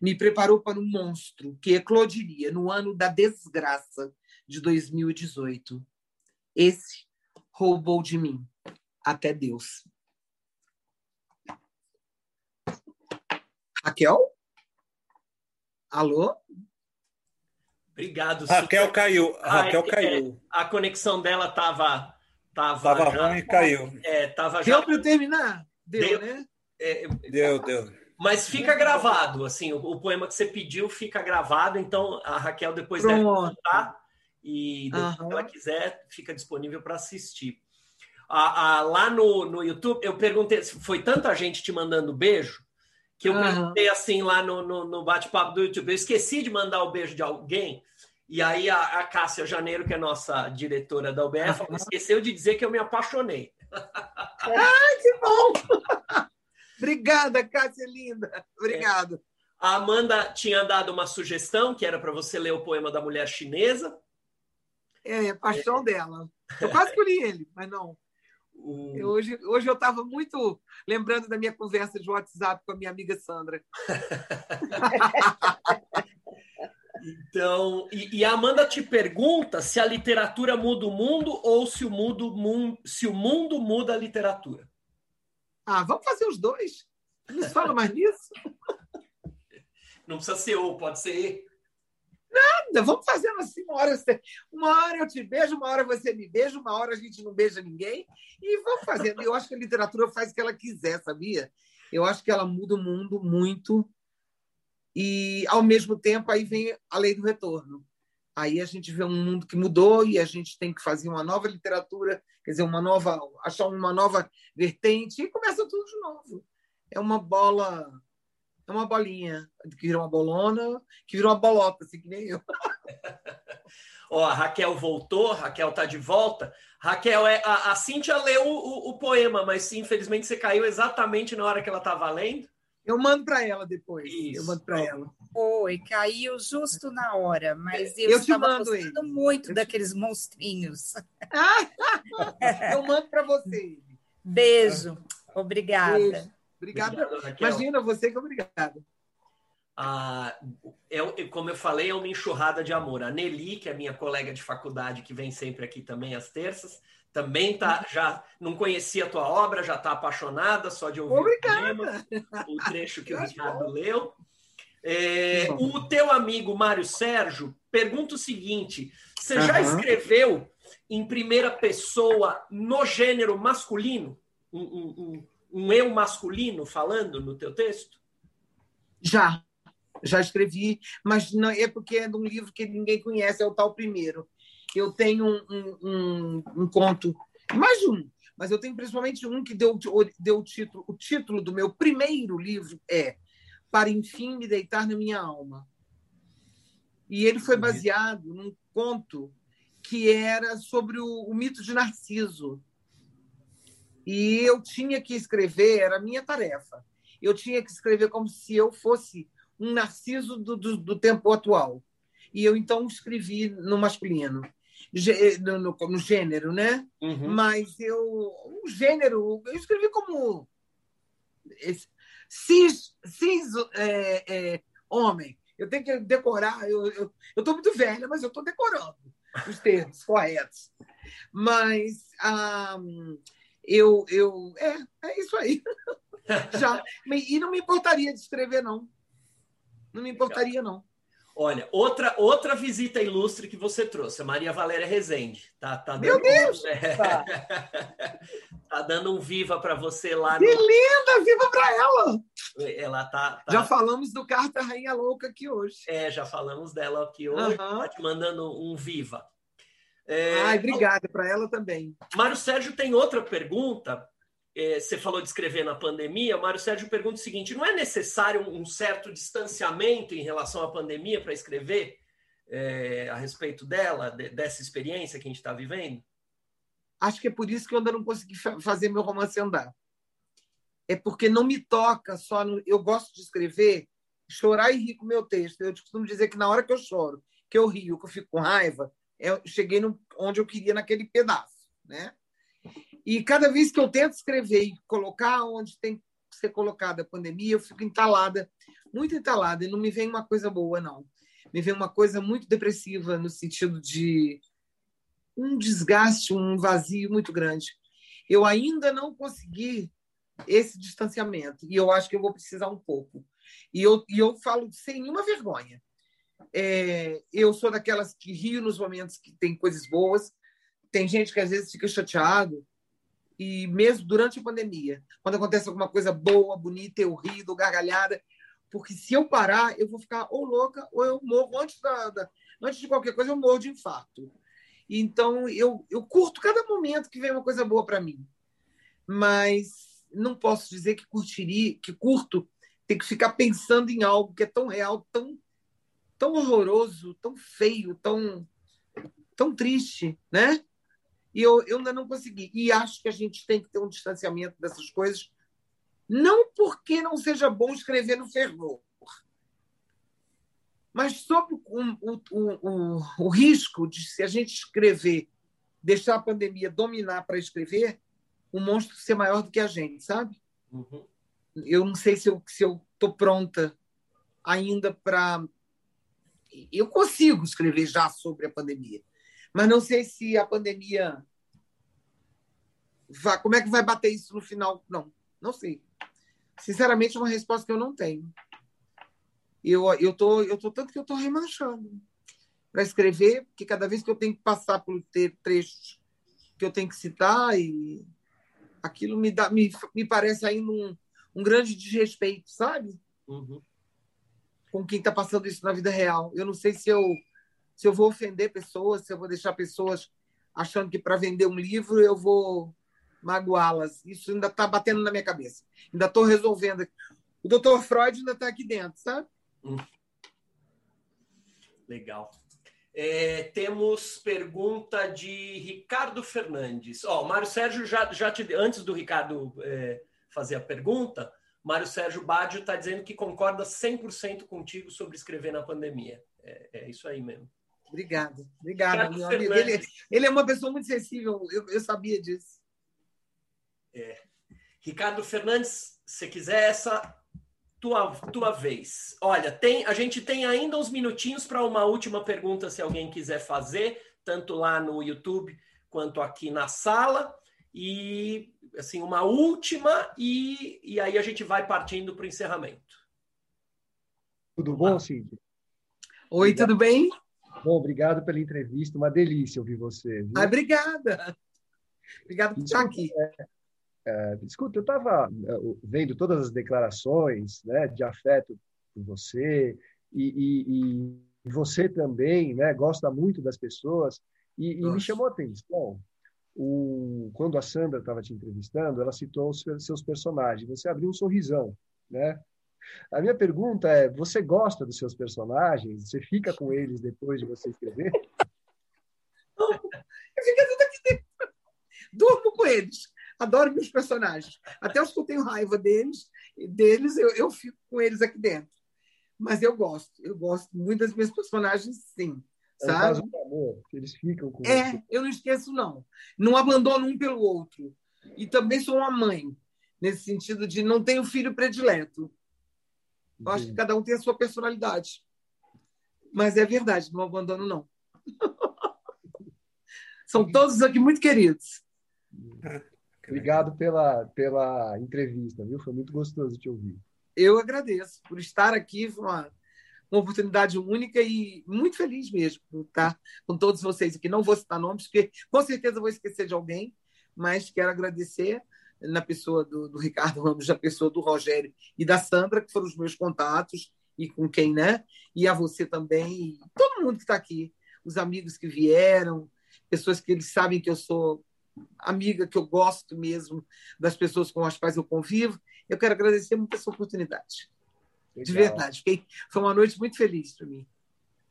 me preparou para um monstro que eclodiria no ano da desgraça de 2018. Esse roubou de mim até Deus. Raquel? Alô? Obrigado. Raquel super... caiu. Raquel ah, caiu. É, a conexão dela estava tava, tava ruim e caiu. É, tava já... Deu para terminar? Deu, deu né? É, deu, deu. Mas fica gravado, assim, o, o, poema que você pediu fica gravado, então a Raquel depois Pronto. deve contar e se ela quiser fica disponível para assistir. A, a, lá no, no YouTube, eu perguntei, foi tanta gente te mandando beijo, que eu uhum. perguntei assim lá no, no, no bate-papo do YouTube. Eu esqueci de mandar o beijo de alguém. E aí a, a Cássia Janeiro, que é nossa diretora da UBF, uhum. esqueceu de dizer que eu me apaixonei. Ai, que bom! Obrigada, Cássia linda. Obrigado. É. A Amanda tinha dado uma sugestão que era para você ler o poema da mulher chinesa. É, a paixão é. dela. Eu quase escolhi ele, mas não. O... Eu, hoje, hoje eu estava muito lembrando da minha conversa de WhatsApp com a minha amiga Sandra. então, e, e, a Amanda te pergunta se a literatura muda o mundo ou se o mundo, se o mundo muda a literatura. Ah, vamos fazer os dois. Não se fala mais nisso? Não precisa ser ou, pode ser Nada, vamos fazendo assim, uma hora, você, uma hora eu te beijo, uma hora você me beija, uma hora a gente não beija ninguém, e vamos fazendo. Eu acho que a literatura faz o que ela quiser, sabia? Eu acho que ela muda o mundo muito, e ao mesmo tempo aí vem a lei do retorno. Aí a gente vê um mundo que mudou e a gente tem que fazer uma nova literatura, quer dizer, uma nova, achar uma nova vertente e começa tudo de novo. É uma bola é uma bolinha, que vira uma bolona, que vira uma bolota, assim que nem eu. Ó, a Raquel voltou, a Raquel tá de volta. Raquel, é, a, a Cíntia leu o, o, o, poema, mas infelizmente você caiu exatamente na hora que ela estava lendo. Eu mando para ela depois. Isso. Eu mando para ela. Foi, caiu justo na hora, mas eu, eu estava gostando ele. muito eu daqueles te... monstrinhos. eu mando para você. Beijo. Obrigada. Beijo. Obrigado. Obrigado Imagina, você que obrigado. Ah, é, como eu falei, é uma enxurrada de amor. A Nelly, que é minha colega de faculdade, que vem sempre aqui também às terças, também tá, já não conhecia a tua obra, já está apaixonada só de ouvir Obrigada. o, o trecho que o Ricardo leu. É, o teu amigo Mário Sérgio pergunta o seguinte: você já escreveu em primeira pessoa no gênero masculino? Um, um, um, um eu masculino falando no teu texto? Já, já escrevi, mas não é porque é de um livro que ninguém conhece, é o tal primeiro. Eu tenho um, um, um, um conto, mais um, mas eu tenho principalmente um que deu, deu o título. O título do meu primeiro livro é Para Enfim Me Deitar na Minha Alma. E ele foi baseado num conto que era sobre o, o mito de Narciso. E eu tinha que escrever, era a minha tarefa. Eu tinha que escrever como se eu fosse um narciso do, do, do tempo atual. E eu então escrevi no masculino, no, no, no gênero, né? Uhum. Mas eu, o gênero, eu escrevi como cis, cis é, é, homem. Eu tenho que decorar, eu estou muito velha, mas eu estou decorando os termos corretos. Mas um, eu, eu é, é isso aí. Já. E não me importaria de escrever, não. Não me importaria, não. Olha, outra, outra visita ilustre que você trouxe, a Maria Valéria Rezende. Tá, tá Meu Deus! Um, é, tá. tá. dando um viva para você lá. Que no... linda! Viva para ela! Ela tá, tá, Já falamos do Carta Rainha Louca aqui hoje. É, já falamos dela aqui hoje. Uhum. Tá te mandando um viva. É, Ai, obrigada para ela também. Mário Sérgio tem outra pergunta. É, você falou de escrever na pandemia. Mário Sérgio pergunta o seguinte: não é necessário um certo distanciamento em relação à pandemia para escrever é, a respeito dela, de, dessa experiência que a gente está vivendo? Acho que é por isso que eu ainda não consegui fazer meu romance andar. É porque não me toca só. No... Eu gosto de escrever, chorar e rir com meu texto. Eu costumo dizer que na hora que eu choro, que eu rio, que eu fico com raiva, eu cheguei no, onde eu queria naquele pedaço, né? E cada vez que eu tento escrever e colocar onde tem que ser colocada a pandemia, eu fico entalada, muito entalada, e não me vem uma coisa boa, não. Me vem uma coisa muito depressiva, no sentido de um desgaste, um vazio muito grande. Eu ainda não consegui esse distanciamento, e eu acho que eu vou precisar um pouco. E eu, e eu falo sem nenhuma vergonha. É, eu sou daquelas que rio nos momentos que tem coisas boas. Tem gente que às vezes fica chateado. E mesmo durante a pandemia, quando acontece alguma coisa boa, bonita, eu rio, dou gargalhada. Porque se eu parar, eu vou ficar ou louca ou eu morro antes, da, da antes de qualquer coisa, eu morro de infarto. Então, eu, eu curto cada momento que vem uma coisa boa para mim. Mas não posso dizer que curtiria, que curto, tem que ficar pensando em algo que é tão real, tão tão horroroso, tão feio, tão, tão triste, né? E eu, eu ainda não consegui. E acho que a gente tem que ter um distanciamento dessas coisas, não porque não seja bom escrever no fervor, mas sobre o, o, o, o risco de, se a gente escrever, deixar a pandemia dominar para escrever, o monstro ser maior do que a gente, sabe? Uhum. Eu não sei se eu estou se eu pronta ainda para. Eu consigo escrever já sobre a pandemia, mas não sei se a pandemia. Vai... Como é que vai bater isso no final? Não, não sei. Sinceramente, é uma resposta que eu não tenho. Eu, eu, tô, eu tô tanto que eu estou remanchando para escrever, porque cada vez que eu tenho que passar por ter trechos que eu tenho que citar, e aquilo me, dá, me, me parece ainda um, um grande desrespeito, sabe? Uhum com quem está passando isso na vida real. Eu não sei se eu, se eu vou ofender pessoas, se eu vou deixar pessoas achando que para vender um livro eu vou magoá-las. Isso ainda está batendo na minha cabeça. Ainda estou resolvendo. O doutor Freud ainda está aqui dentro, sabe? Hum. Legal. É, temos pergunta de Ricardo Fernandes. Ó, oh, Mário Sérgio já, já te, antes do Ricardo é, fazer a pergunta, Mário Sérgio Badio está dizendo que concorda 100% contigo sobre escrever na pandemia. É, é isso aí mesmo. Obrigado, obrigado, meu amigo. Ele, ele, é uma pessoa muito sensível, eu, eu sabia disso. É. Ricardo Fernandes, se quiser essa tua, tua vez. Olha, tem, a gente tem ainda uns minutinhos para uma última pergunta, se alguém quiser fazer, tanto lá no YouTube quanto aqui na sala. E assim, uma última e, e aí a gente vai partindo para o encerramento. Tudo bom, Cíntia? Oi, obrigado. tudo bem? Bom, obrigado pela entrevista, uma delícia ouvir você. Viu? Ah, obrigada. Obrigado por estar aqui. É, é, escuta, eu estava é, vendo todas as declarações né, de afeto por você e, e, e você também né, gosta muito das pessoas e, e me chamou a atenção o, quando a Sandra estava te entrevistando, ela citou os seus personagens. Você abriu um sorrisão, né? A minha pergunta é: você gosta dos seus personagens? Você fica com eles depois de você escrever? Eu fico tudo aqui dentro. Durmo com eles. Adoro meus personagens. Até os que eu tenho raiva deles, deles eu, eu fico com eles aqui dentro. Mas eu gosto. Eu gosto muito das minhas personagens, sim. É sabe? caso do amor, eles ficam com É, você. eu não esqueço, não. Não abandono um pelo outro. E também sou uma mãe, nesse sentido de não tenho filho predileto. Eu acho que cada um tem a sua personalidade. Mas é verdade, não abandono, não. São todos aqui muito queridos. Obrigado pela, pela entrevista, viu? Foi muito gostoso te ouvir. Eu agradeço por estar aqui. Foi uma uma oportunidade única e muito feliz mesmo por estar com todos vocês aqui. Não vou citar nomes, porque com certeza vou esquecer de alguém, mas quero agradecer na pessoa do, do Ricardo Ramos, na pessoa do Rogério e da Sandra, que foram os meus contatos, e com quem, né? E a você também, todo mundo que está aqui, os amigos que vieram, pessoas que eles sabem que eu sou amiga, que eu gosto mesmo das pessoas com as quais eu convivo. Eu quero agradecer muito essa oportunidade. Legal. De verdade. Fiquei, foi uma noite muito feliz para mim.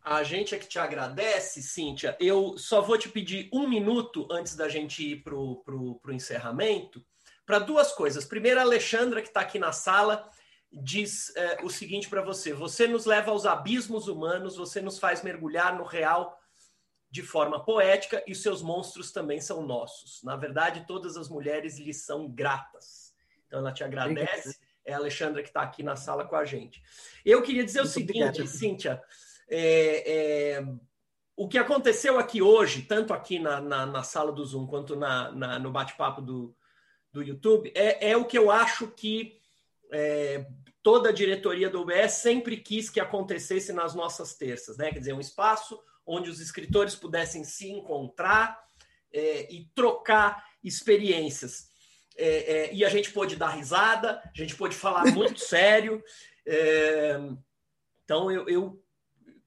A gente é que te agradece, Cíntia. Eu só vou te pedir um minuto antes da gente ir para o encerramento, para duas coisas. Primeiro, a Alexandra, que está aqui na sala, diz é, o seguinte para você: você nos leva aos abismos humanos, você nos faz mergulhar no real de forma poética e seus monstros também são nossos. Na verdade, todas as mulheres lhe são gratas. Então, ela te agradece é a Alexandra que está aqui na sala com a gente. Eu queria dizer Muito o seguinte, obrigado. Cíntia, é, é, o que aconteceu aqui hoje, tanto aqui na, na, na sala do Zoom quanto na, na no bate-papo do, do YouTube, é, é, o que eu acho que é, toda a diretoria do UBS sempre quis que acontecesse nas nossas terças, né? Quer dizer, um espaço onde os escritores pudessem se encontrar é, e trocar experiências. É, é, e a gente pôde dar risada, a gente pôde falar muito sério. É, então, eu, eu,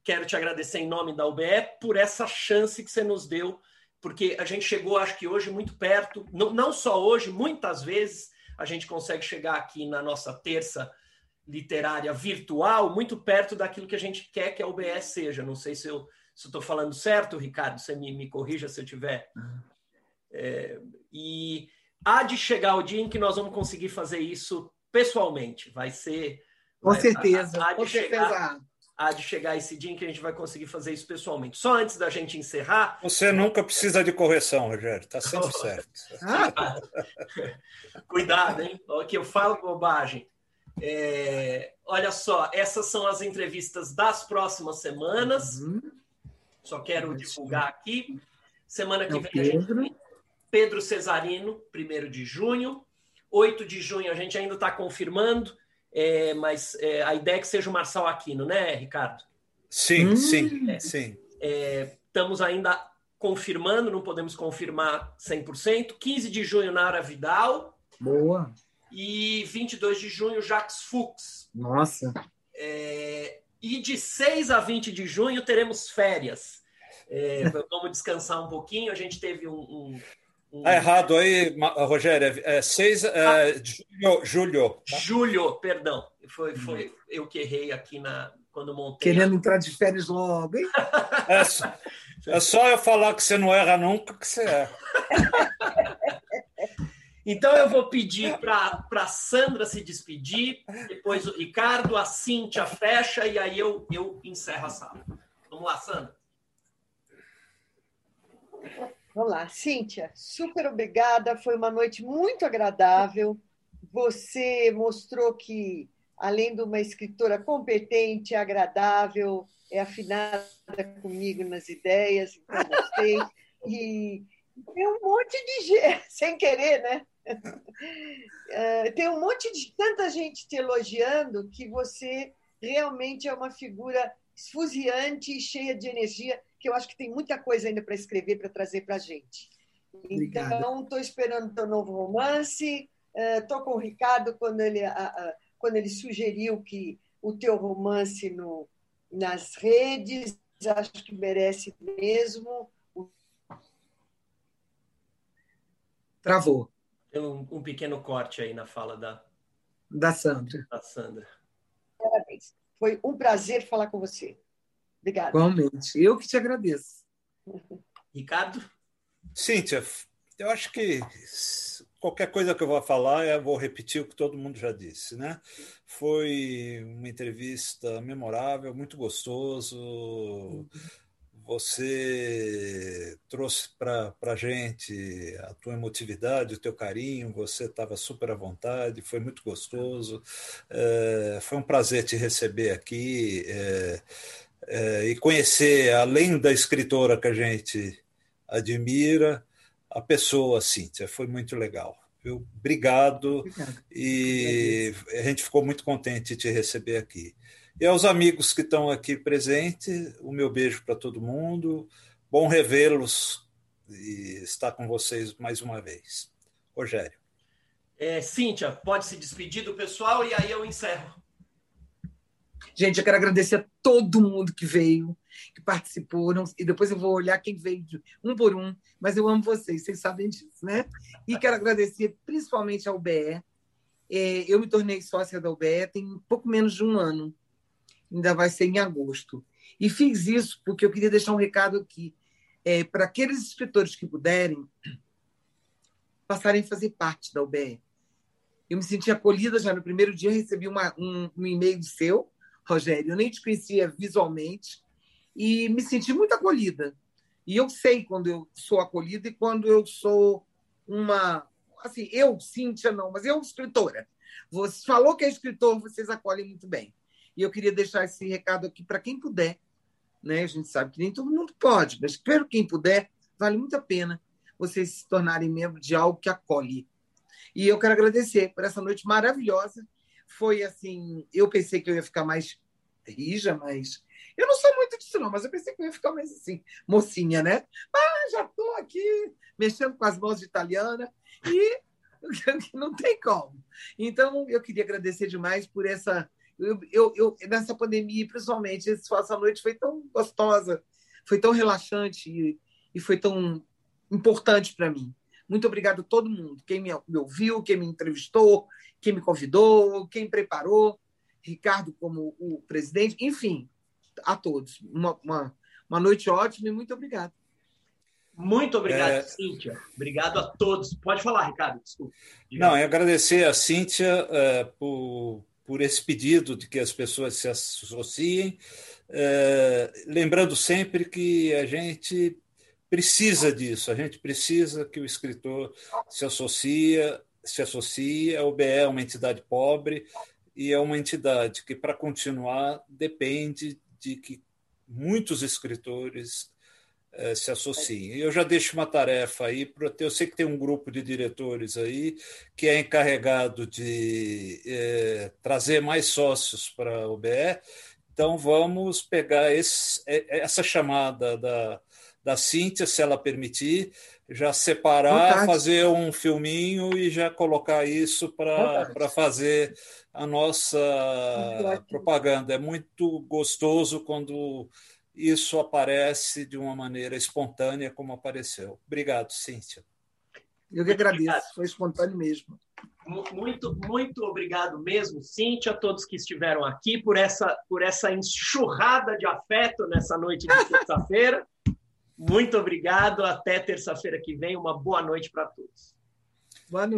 quero te agradecer em nome da UBE por essa chance que você nos deu, porque a gente chegou, acho que hoje, muito perto, não, não só hoje, muitas vezes a gente consegue chegar aqui na nossa terça literária virtual muito perto daquilo que a gente quer que a UBS seja. Não sei se eu estou falando certo, Ricardo, você me, me corrija se eu tiver. É, e há de chegar o dia em que nós vamos conseguir fazer isso pessoalmente. Vai ser. Com vai, certeza. Há, há, de chegar, há de chegar esse dia em que a gente vai conseguir fazer isso pessoalmente. Só antes da gente encerrar. Você nunca precisa de correção, Rogério. Está sempre certo. Cuidado, hein? Que eu falo bobagem. É, olha só, essas são as entrevistas das próximas semanas. Uhum. Só quero divulgar aqui. Semana que vem a gente Pedro Cesarino, 1 de junho. 8 de junho a gente ainda está confirmando, é, mas é, a ideia é que seja o Marçal Aquino, né, Ricardo? Sim, hum. sim, é, sim. É, estamos ainda confirmando, não podemos confirmar 100%. 15 de junho, Nara Vidal. Boa. E 22 de junho, Jacques Fuchs. Nossa. É, e de 6 a 20 de junho teremos férias. É, vamos descansar um pouquinho. A gente teve um, um... Tá errado aí, Rogério. É 6 é, é, de julho. Julho, tá? julho, perdão. Foi, foi eu que errei aqui na, quando montei. Querendo entrar de férias logo, hein? É, só, é só eu falar que você não erra nunca que você erra. Então eu vou pedir para Sandra se despedir, depois o Ricardo, a Cíntia fecha e aí eu, eu encerro a sala. Vamos lá, Sandra. Vamos lá, Cíntia, super obrigada. Foi uma noite muito agradável. Você mostrou que, além de uma escritora competente, agradável, é afinada comigo nas ideias, então gostei. E tem um monte de gente, sem querer, né? É, tem um monte de tanta gente te elogiando que você realmente é uma figura esfuziante e cheia de energia, que eu acho que tem muita coisa ainda para escrever, para trazer para a gente. Então, estou esperando o teu novo romance. Estou é, com o Ricardo quando ele, quando ele sugeriu que o teu romance no, nas redes, acho que merece mesmo. Travou. Tem um, um, pequeno corte aí na fala da, da Sandra. Da Sandra. Parabéns. Foi um prazer falar com você. Obrigada. Igualmente. Eu que te agradeço. Ricardo? Cíntia, eu acho que qualquer coisa que eu vou falar, eu vou repetir o que todo mundo já disse, né? Foi uma entrevista memorável, muito gostoso. Você trouxe para a gente a tua emotividade, o teu carinho, você estava super à vontade, foi muito gostoso. É, foi um prazer te receber aqui é, é, e conhecer, além da escritora que a gente admira, a pessoa, Cíntia. Foi muito legal. Viu? Obrigado. Obrigado. E a gente ficou muito contente de te receber aqui. E aos amigos que estão aqui presentes, o meu beijo para todo mundo. Bom revê-los e estar com vocês mais uma vez. Rogério. É, Cíntia, pode se despedir do pessoal e aí eu encerro. Gente, eu quero agradecer a todo mundo que veio, que participou, e depois eu vou olhar quem veio um por um, mas eu amo vocês, vocês sabem disso, né? E quero agradecer principalmente ao BE. É, eu me tornei sócia da UBE tem pouco menos de um ano ainda vai ser em agosto. E fiz isso porque eu queria deixar um recado aqui é, para aqueles escritores que puderem passarem a fazer parte da UBE. Eu me senti acolhida já no primeiro dia, recebi uma, um, um e-mail seu, Rogério, eu nem te conhecia visualmente, e me senti muito acolhida. E eu sei quando eu sou acolhida e quando eu sou uma. Assim, eu, Cíntia, não, mas eu, escritora. Você falou que é escritor, vocês acolhem muito bem. E eu queria deixar esse recado aqui para quem puder. Né? A gente sabe que nem todo mundo pode, mas para quem puder, vale muito a pena vocês se tornarem membro de algo que acolhe. E eu quero agradecer por essa noite maravilhosa. Foi assim, eu pensei que eu ia ficar mais rija, mas eu não sou muito disso, não, mas eu pensei que eu ia ficar mais assim, mocinha, né? Ah, já estou aqui mexendo com as mãos de italiana e não tem como. Então, eu queria agradecer demais por essa eu, eu, eu, nessa pandemia, principalmente, essa noite foi tão gostosa, foi tão relaxante e, e foi tão importante para mim. Muito obrigado a todo mundo, quem me, me ouviu, quem me entrevistou, quem me convidou, quem preparou. Ricardo como o presidente, enfim, a todos. Uma, uma, uma noite ótima e muito obrigado. Muito obrigado, é... Cíntia. Obrigado a todos. Pode falar, Ricardo, desculpa. Não, é agradecer a Cíntia é, por, por esse pedido de que as pessoas se associem, é, lembrando sempre que a gente precisa disso, a gente precisa que o escritor se associe, se associe, a UBE é uma entidade pobre e é uma entidade que, para continuar, depende de que muitos escritores eh, se associem. Eu já deixo uma tarefa aí, para eu sei que tem um grupo de diretores aí que é encarregado de eh, trazer mais sócios para a UBE, então vamos pegar esse, eh, essa chamada da, da Cíntia, se ela permitir, já separar, fazer um filminho e já colocar isso para fazer a nossa propaganda. É muito gostoso quando isso aparece de uma maneira espontânea, como apareceu. Obrigado, Cíntia. Eu que agradeço, foi espontâneo mesmo. Muito, muito obrigado mesmo, Cíntia, a todos que estiveram aqui por essa, por essa enxurrada de afeto nessa noite de terça-feira. Muito obrigado. Até terça-feira que vem. Uma boa noite para todos. Boa noite.